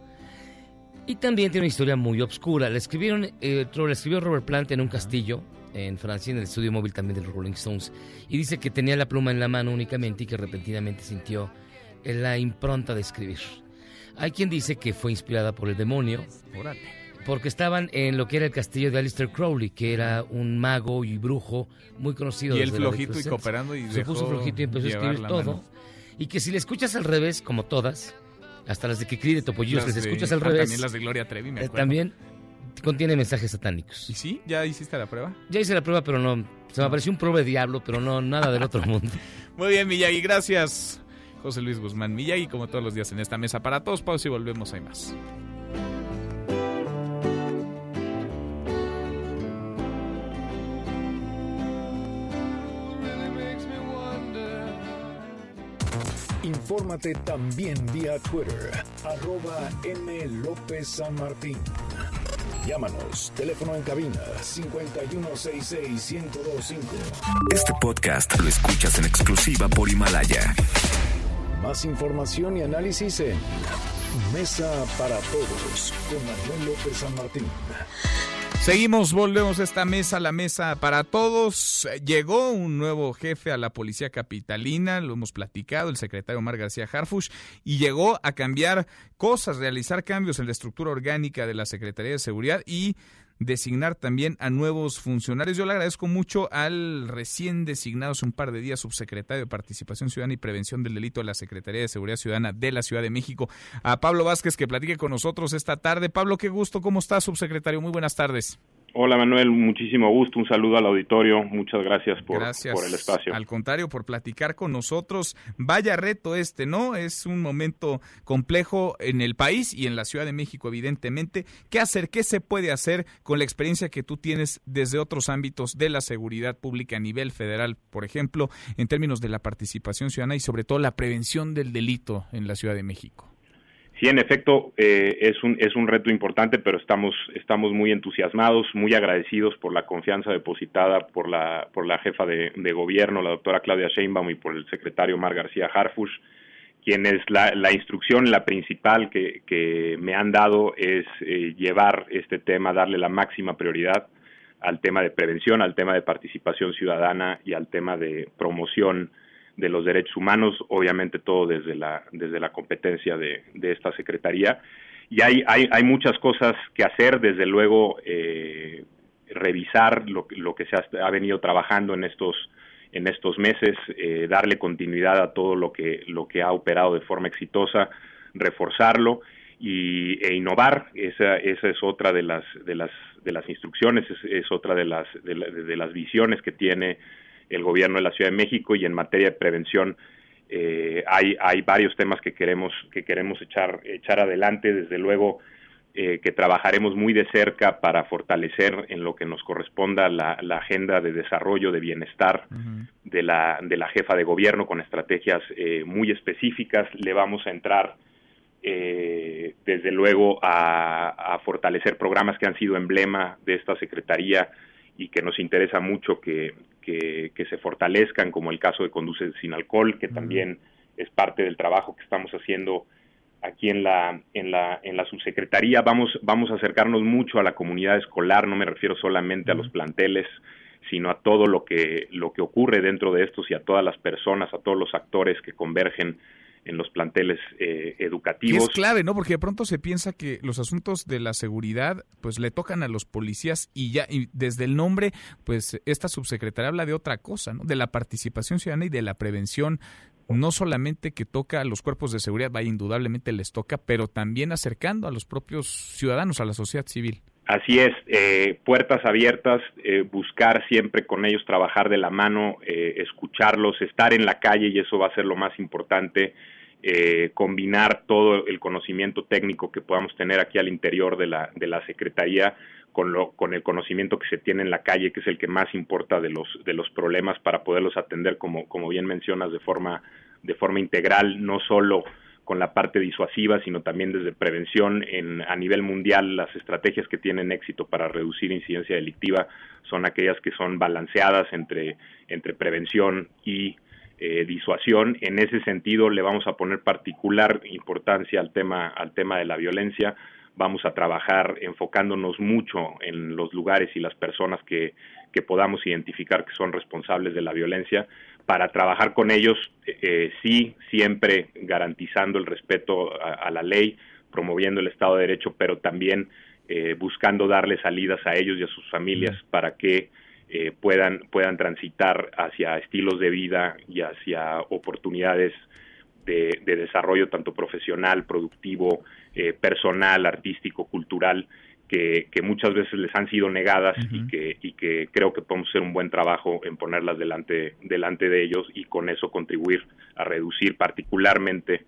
Y también tiene una historia muy obscura. La, escribieron, eh, la escribió Robert Plant en un castillo en Francia, en el estudio móvil también de los Rolling Stones. Y dice que tenía la pluma en la mano únicamente y que repentinamente sintió la impronta de escribir. Hay quien dice que fue inspirada por el demonio. Porque estaban en lo que era el castillo de Aleister Crowley, que era un mago y brujo muy conocido. Y él flojito y cooperando y Se dejó puso flojito y empezó a escribir todo. mano. Y que si le escuchas al revés, como todas, hasta las de que de Topollillos, que de- escuchas al ah, revés. También las de Gloria Trevi, me eh, acuerdo. también contiene mensajes satánicos. ¿Y sí? ¿Ya hiciste la prueba? Ya hice la prueba, pero no. Se me apareció un pro de diablo, pero no, nada del otro mundo. Muy bien, Miyagi, gracias. José Luis Guzmán Miyagi, como todos los días en esta mesa para todos. Pausa y volvemos, hay más. Infórmate también vía Twitter, arroba M. López San Martín. Llámanos, teléfono en cabina 5166-1025. Este podcast lo escuchas en exclusiva por Himalaya. Más información y análisis en Mesa para Todos con Manuel López San Martín. Seguimos, volvemos a esta mesa, la mesa para todos. Llegó un nuevo jefe a la policía capitalina, lo hemos platicado, el secretario Omar García Harfush, y llegó a cambiar cosas, realizar cambios en la estructura orgánica de la Secretaría de Seguridad y designar también a nuevos funcionarios. Yo le agradezco mucho al recién designado hace un par de días subsecretario de Participación Ciudadana y Prevención del Delito de la Secretaría de Seguridad Ciudadana de la Ciudad de México, a Pablo Vázquez, que platique con nosotros esta tarde. Pablo, qué gusto, ¿cómo está, subsecretario? Muy buenas tardes. Hola Manuel, muchísimo gusto, un saludo al auditorio, muchas gracias por, Gracias. por el espacio. Al contrario, por platicar con nosotros. Vaya reto este, ¿no? Es un momento complejo en el país y en la Ciudad de México, evidentemente. ¿Qué hacer? ¿Qué se puede hacer con la experiencia que tú tienes desde otros ámbitos de la seguridad pública a nivel federal, por ejemplo, en términos de la participación ciudadana y sobre todo la prevención del delito en la Ciudad de México? Sí, en efecto, eh, es, un, es un reto importante, pero estamos, estamos muy entusiasmados, muy agradecidos por la confianza depositada por la, por la jefa de, gobierno, la doctora Claudia Sheinbaum, y por el secretario Omar García Harfush, quienes la, la instrucción, la principal que, que me han dado es eh, llevar este tema, darle la máxima prioridad al tema de prevención, al tema de participación ciudadana y al tema de promoción de los derechos humanos, obviamente todo desde la, desde la competencia de, de esta Secretaría. Y hay, hay, hay muchas cosas que hacer, desde luego eh, revisar lo, lo que se ha, ha, venido trabajando en estos, en estos meses, eh, darle continuidad a todo lo que, lo que ha operado de forma exitosa, reforzarlo y, e innovar. Esa, esa es otra de las, de las, de las instrucciones, es, es otra de las, de, la, de las visiones que tiene el gobierno de la Ciudad de México y en materia de prevención eh, hay, hay varios temas que queremos que queremos echar echar adelante desde luego eh, que trabajaremos muy de cerca para fortalecer en lo que nos corresponda la, la agenda de desarrollo de bienestar uh -huh. de la de la jefa de gobierno con estrategias eh, muy específicas le vamos a entrar eh, desde luego a, a fortalecer programas que han sido emblema de esta secretaría y que nos interesa mucho que, que, que, se fortalezcan, como el caso de Conduce sin Alcohol, que también es parte del trabajo que estamos haciendo aquí en la, en la, en la subsecretaría. Vamos, vamos a acercarnos mucho a la comunidad escolar, no me refiero solamente a los planteles, sino a todo lo que, lo que ocurre dentro de estos y a todas las personas, a todos los actores que convergen en los planteles eh, educativos. Es clave, ¿no? Porque de pronto se piensa que los asuntos de la seguridad, pues le tocan a los policías y ya, y desde el nombre, pues esta subsecretaria habla de otra cosa, ¿no? De la participación ciudadana y de la prevención no solamente que toca a los cuerpos de seguridad, vaya, indudablemente les toca, pero también acercando a los propios ciudadanos, a la sociedad civil. Así es, eh, puertas abiertas, eh, buscar siempre con ellos, trabajar de la mano, eh, escucharlos, estar en la calle y eso va a ser lo más importante, eh, combinar todo el conocimiento técnico que podamos tener aquí al interior de la, de la Secretaría con, lo, con el conocimiento que se tiene en la calle, que es el que más importa de los, de los problemas para poderlos atender, como, como bien mencionas, de forma, de forma integral, no solo con la parte disuasiva, sino también desde prevención en, a nivel mundial. Las estrategias que tienen éxito para reducir incidencia delictiva son aquellas que son balanceadas entre, entre prevención y eh, disuasión. En ese sentido, le vamos a poner particular importancia al tema, al tema de la violencia, vamos a trabajar enfocándonos mucho en los lugares y las personas que, que podamos identificar que son responsables de la violencia para trabajar con ellos, eh, sí, siempre garantizando el respeto a, la ley, promoviendo el Estado de Derecho, pero también eh, buscando darle salidas a ellos y a sus familias para que eh, puedan, puedan transitar hacia estilos de vida y hacia oportunidades de, desarrollo tanto profesional, productivo, personal, artístico, cultural, que, muchas veces les han sido negadas y, que, y que creo que podemos hacer un buen trabajo en ponerlas delante, delante de ellos y con eso contribuir a reducir particularmente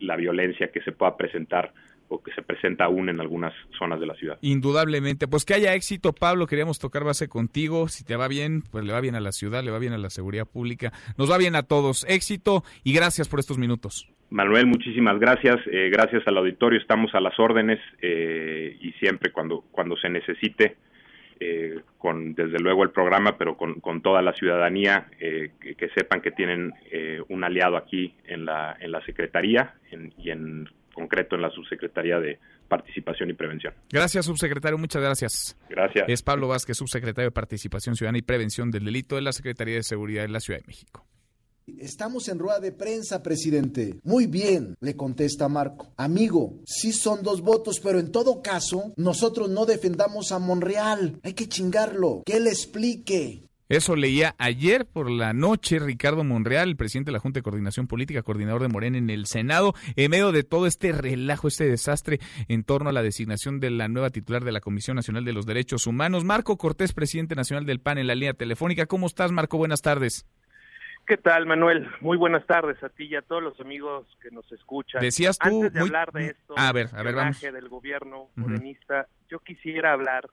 la violencia que se pueda presentar o que se presenta aún en algunas zonas de la ciudad. Indudablemente. Pues que haya éxito, Pablo. Queríamos tocar base contigo. Si te va bien, pues le va bien a la ciudad, le va bien a la seguridad pública. Nos va bien a todos. Éxito y gracias por estos minutos. Manuel, muchísimas gracias. Eh, gracias al auditorio. Estamos a las órdenes eh, y siempre cuando, cuando se necesite, eh, con desde luego el programa, pero con, con toda la ciudadanía, que, que, sepan que tienen un aliado aquí en la, en la Secretaría y en concreto en la Subsecretaría de Participación y Prevención. Gracias, subsecretario. Muchas gracias. Gracias. Es Pablo Vázquez, subsecretario de Participación Ciudadana y Prevención del Delito de la Secretaría de Seguridad de la Ciudad de México. Estamos en rueda de prensa, presidente. Muy bien, le contesta Marco. Amigo, sí son dos votos, pero en todo caso, nosotros no defendamos a Monreal. Hay que chingarlo. Que él explique. Eso leía ayer por la noche Ricardo Monreal, el presidente de la Junta de Coordinación Política, coordinador de Morena en el Senado, en medio de todo este relajo, este desastre en torno a la designación de la nueva titular de la Comisión Nacional de los Derechos Humanos. Marco Cortés, presidente nacional del PAN en la línea telefónica. ¿Cómo estás, Marco? Buenas tardes. ¿Qué tal, Manuel? Muy buenas tardes a ti y a todos los amigos que nos escuchan. Decías tú... Antes de hablar de esto, a ver, a ver, vamos. del gobierno morenista, yo quisiera hablar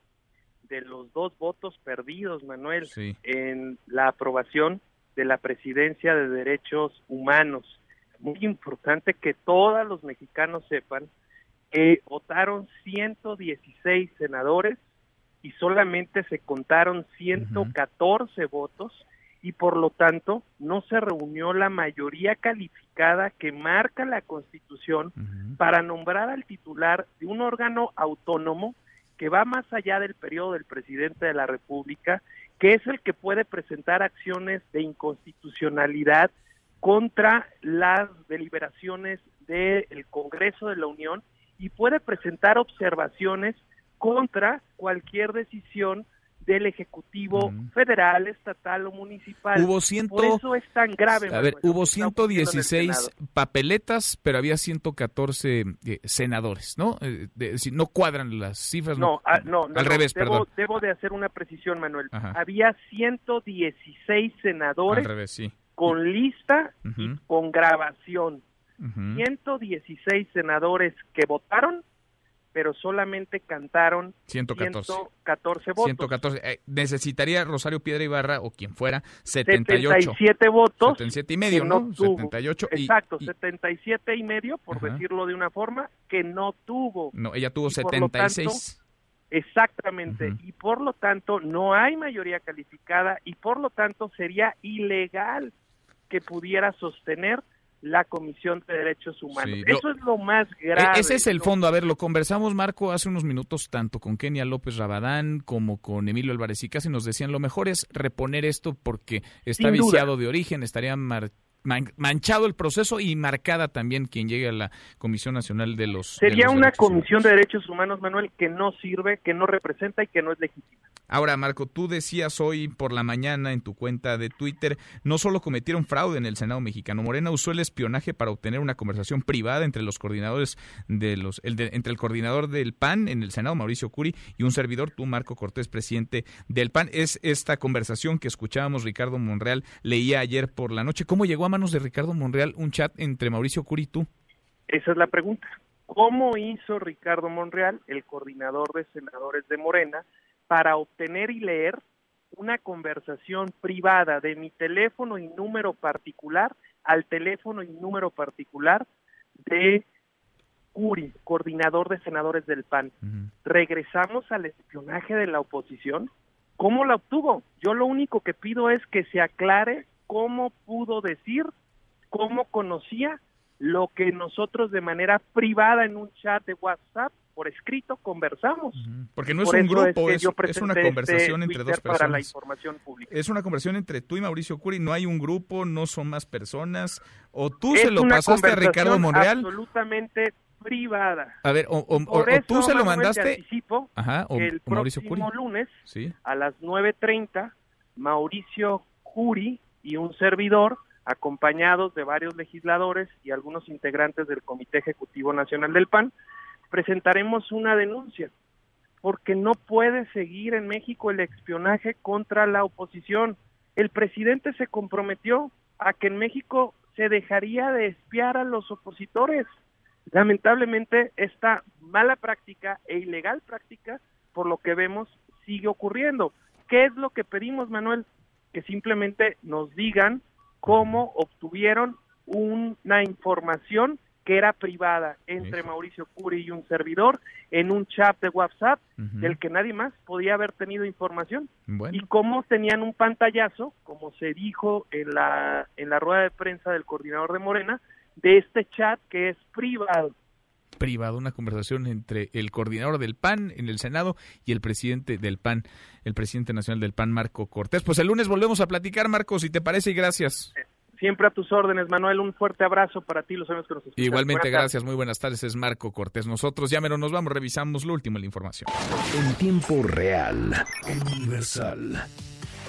de los dos votos perdidos, Manuel, en la aprobación de la presidencia de derechos humanos. Muy importante que todos los mexicanos sepan que votaron 116 senadores y solamente se contaron 114 votos y por lo tanto no se reunió la mayoría calificada que marca la Constitución para nombrar al titular de un órgano autónomo que va más allá del periodo del presidente de la República, que es el que puede presentar acciones de inconstitucionalidad contra las deliberaciones del Congreso de la Unión y puede presentar observaciones contra cualquier decisión del Ejecutivo federal, estatal o municipal. Hubo ciento, Por eso es tan grave. A ver, hubo 116 papeletas, pero había 114 eh, senadores, ¿no? Eh, si no cuadran las cifras. No, ah, no, al revés, debo, perdón. Debo de hacer una precisión, Manuel. Había 116 senadores al revés, sí. con lista y con grabación. 116 senadores que votaron pero solamente cantaron 114, 114 votos. 114. Eh, necesitaría Rosario Piedra Ibarra o quien fuera 78. 77 votos. 77 y medio, ¿no? 78. Exacto, 77 y medio, por decirlo de una forma, que no tuvo. No, ella tuvo 76. exactamente. Y por lo tanto, no hay mayoría calificada y por lo tanto sería ilegal que pudiera sostener la Comisión de Derechos Humanos. Eso es lo más e-, grave. Ese es el fondo. A ver, lo conversamos, Marco, hace unos minutos, tanto con Kenia López Rabadán como con Emilio Álvarez y casi nos decían lo mejor es reponer esto porque está viciado de origen, estaría manchado el proceso y marcada también quien llegue a la Comisión Nacional de los Sería una Comisión de Derechos Humanos, Manuel, que no sirve, que no representa y que no es legítima. Ahora, Marco, tú decías hoy por la mañana en tu cuenta de Twitter, no solo cometieron fraude en el Senado mexicano, Morena usó el espionaje para obtener una conversación privada entre los coordinadores de los, el entre el coordinador del PAN en el Senado, Mauricio Curi, y un servidor, tú, Marco Cortés, presidente del PAN. Es esta conversación que escuchábamos Ricardo Monreal leía ayer por la noche. ¿Cómo llegó a manos de Ricardo Monreal un chat entre Mauricio Curi y tú? Esa es la pregunta. ¿Cómo hizo Ricardo Monreal, el coordinador de senadores de Morena, para obtener y leer una conversación privada de mi teléfono y número particular al teléfono y número particular de Curi, coordinador de senadores del PAN. Regresamos al espionaje de la oposición. ¿Cómo la obtuvo? Yo lo único que pido es que se aclare cómo pudo decir, cómo conocía lo que nosotros de manera privada en un chat de WhatsApp por escrito conversamos. Porque no es un grupo, es, una este conversación entre dos personas. Para la información pública. Es una conversación entre tú y Mauricio Curi, no hay un grupo, no son más personas. ¿O tú se lo pasaste a Ricardo Monreal? absolutamente privada. A ver, o, tú se lo mandaste. Ajá, o, el Mauricio próximo lunes a las 9.30, Mauricio Curi y un servidor, acompañados de varios legisladores y algunos integrantes del Comité Ejecutivo Nacional del PAN, presentaremos una denuncia porque no puede seguir en México el espionaje contra la oposición. El presidente se comprometió a que en México se dejaría de espiar a los opositores. Lamentablemente esta mala práctica e ilegal práctica, por lo que vemos, sigue ocurriendo. ¿Qué es lo que pedimos, Manuel? Que simplemente nos digan cómo obtuvieron una información que era privada entre Mauricio Curi y un servidor en un chat de WhatsApp del que nadie más podía haber tenido información y cómo tenían un pantallazo, como se dijo en la en la rueda de prensa del coordinador de Morena, de este chat que es privado. Privado, una conversación entre el coordinador del PAN en el Senado y el presidente del PAN, el presidente nacional del PAN, Marco Cortés. Pues el lunes volvemos a platicar, Marco, si te parece, y gracias. Siempre a tus órdenes, Manuel. Un fuerte abrazo para ti, los amigos que nos escuchan. Igualmente, gracias. Muy buenas tardes. Es Marco Cortés. Nosotros ya menos nos vamos, revisamos lo último de la información. En tiempo real, universal.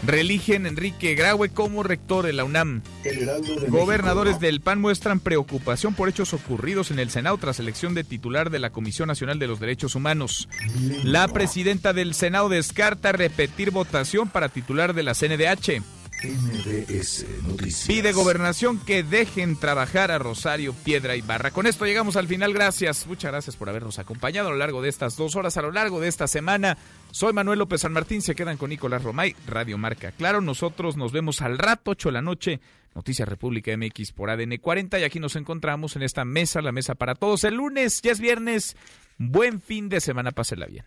Religen Enrique Graue como rector de la UNAM. Gobernadores del PAN muestran preocupación por hechos ocurridos en el Senado tras elección de titular de la Comisión Nacional de los Derechos Humanos. La presidenta del Senado descarta repetir votación para titular de la CNDH. MBS Noticias. Pide gobernación que dejen trabajar a Rosario Piedra y Barra. Con esto llegamos al final. Gracias. Muchas gracias por habernos acompañado a lo largo de estas dos horas, a lo largo de esta semana. Soy Manuel López San Martín. Se quedan con Nicolás Romay, Radio Marca. Claro, nosotros nos vemos al rato, 8 de la noche. Noticias República MX por ADN 40. Y aquí nos encontramos en esta mesa, la mesa para todos. El lunes, ya es viernes. Buen fin de semana. Pásela bien.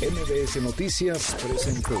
MBS Noticias presentó.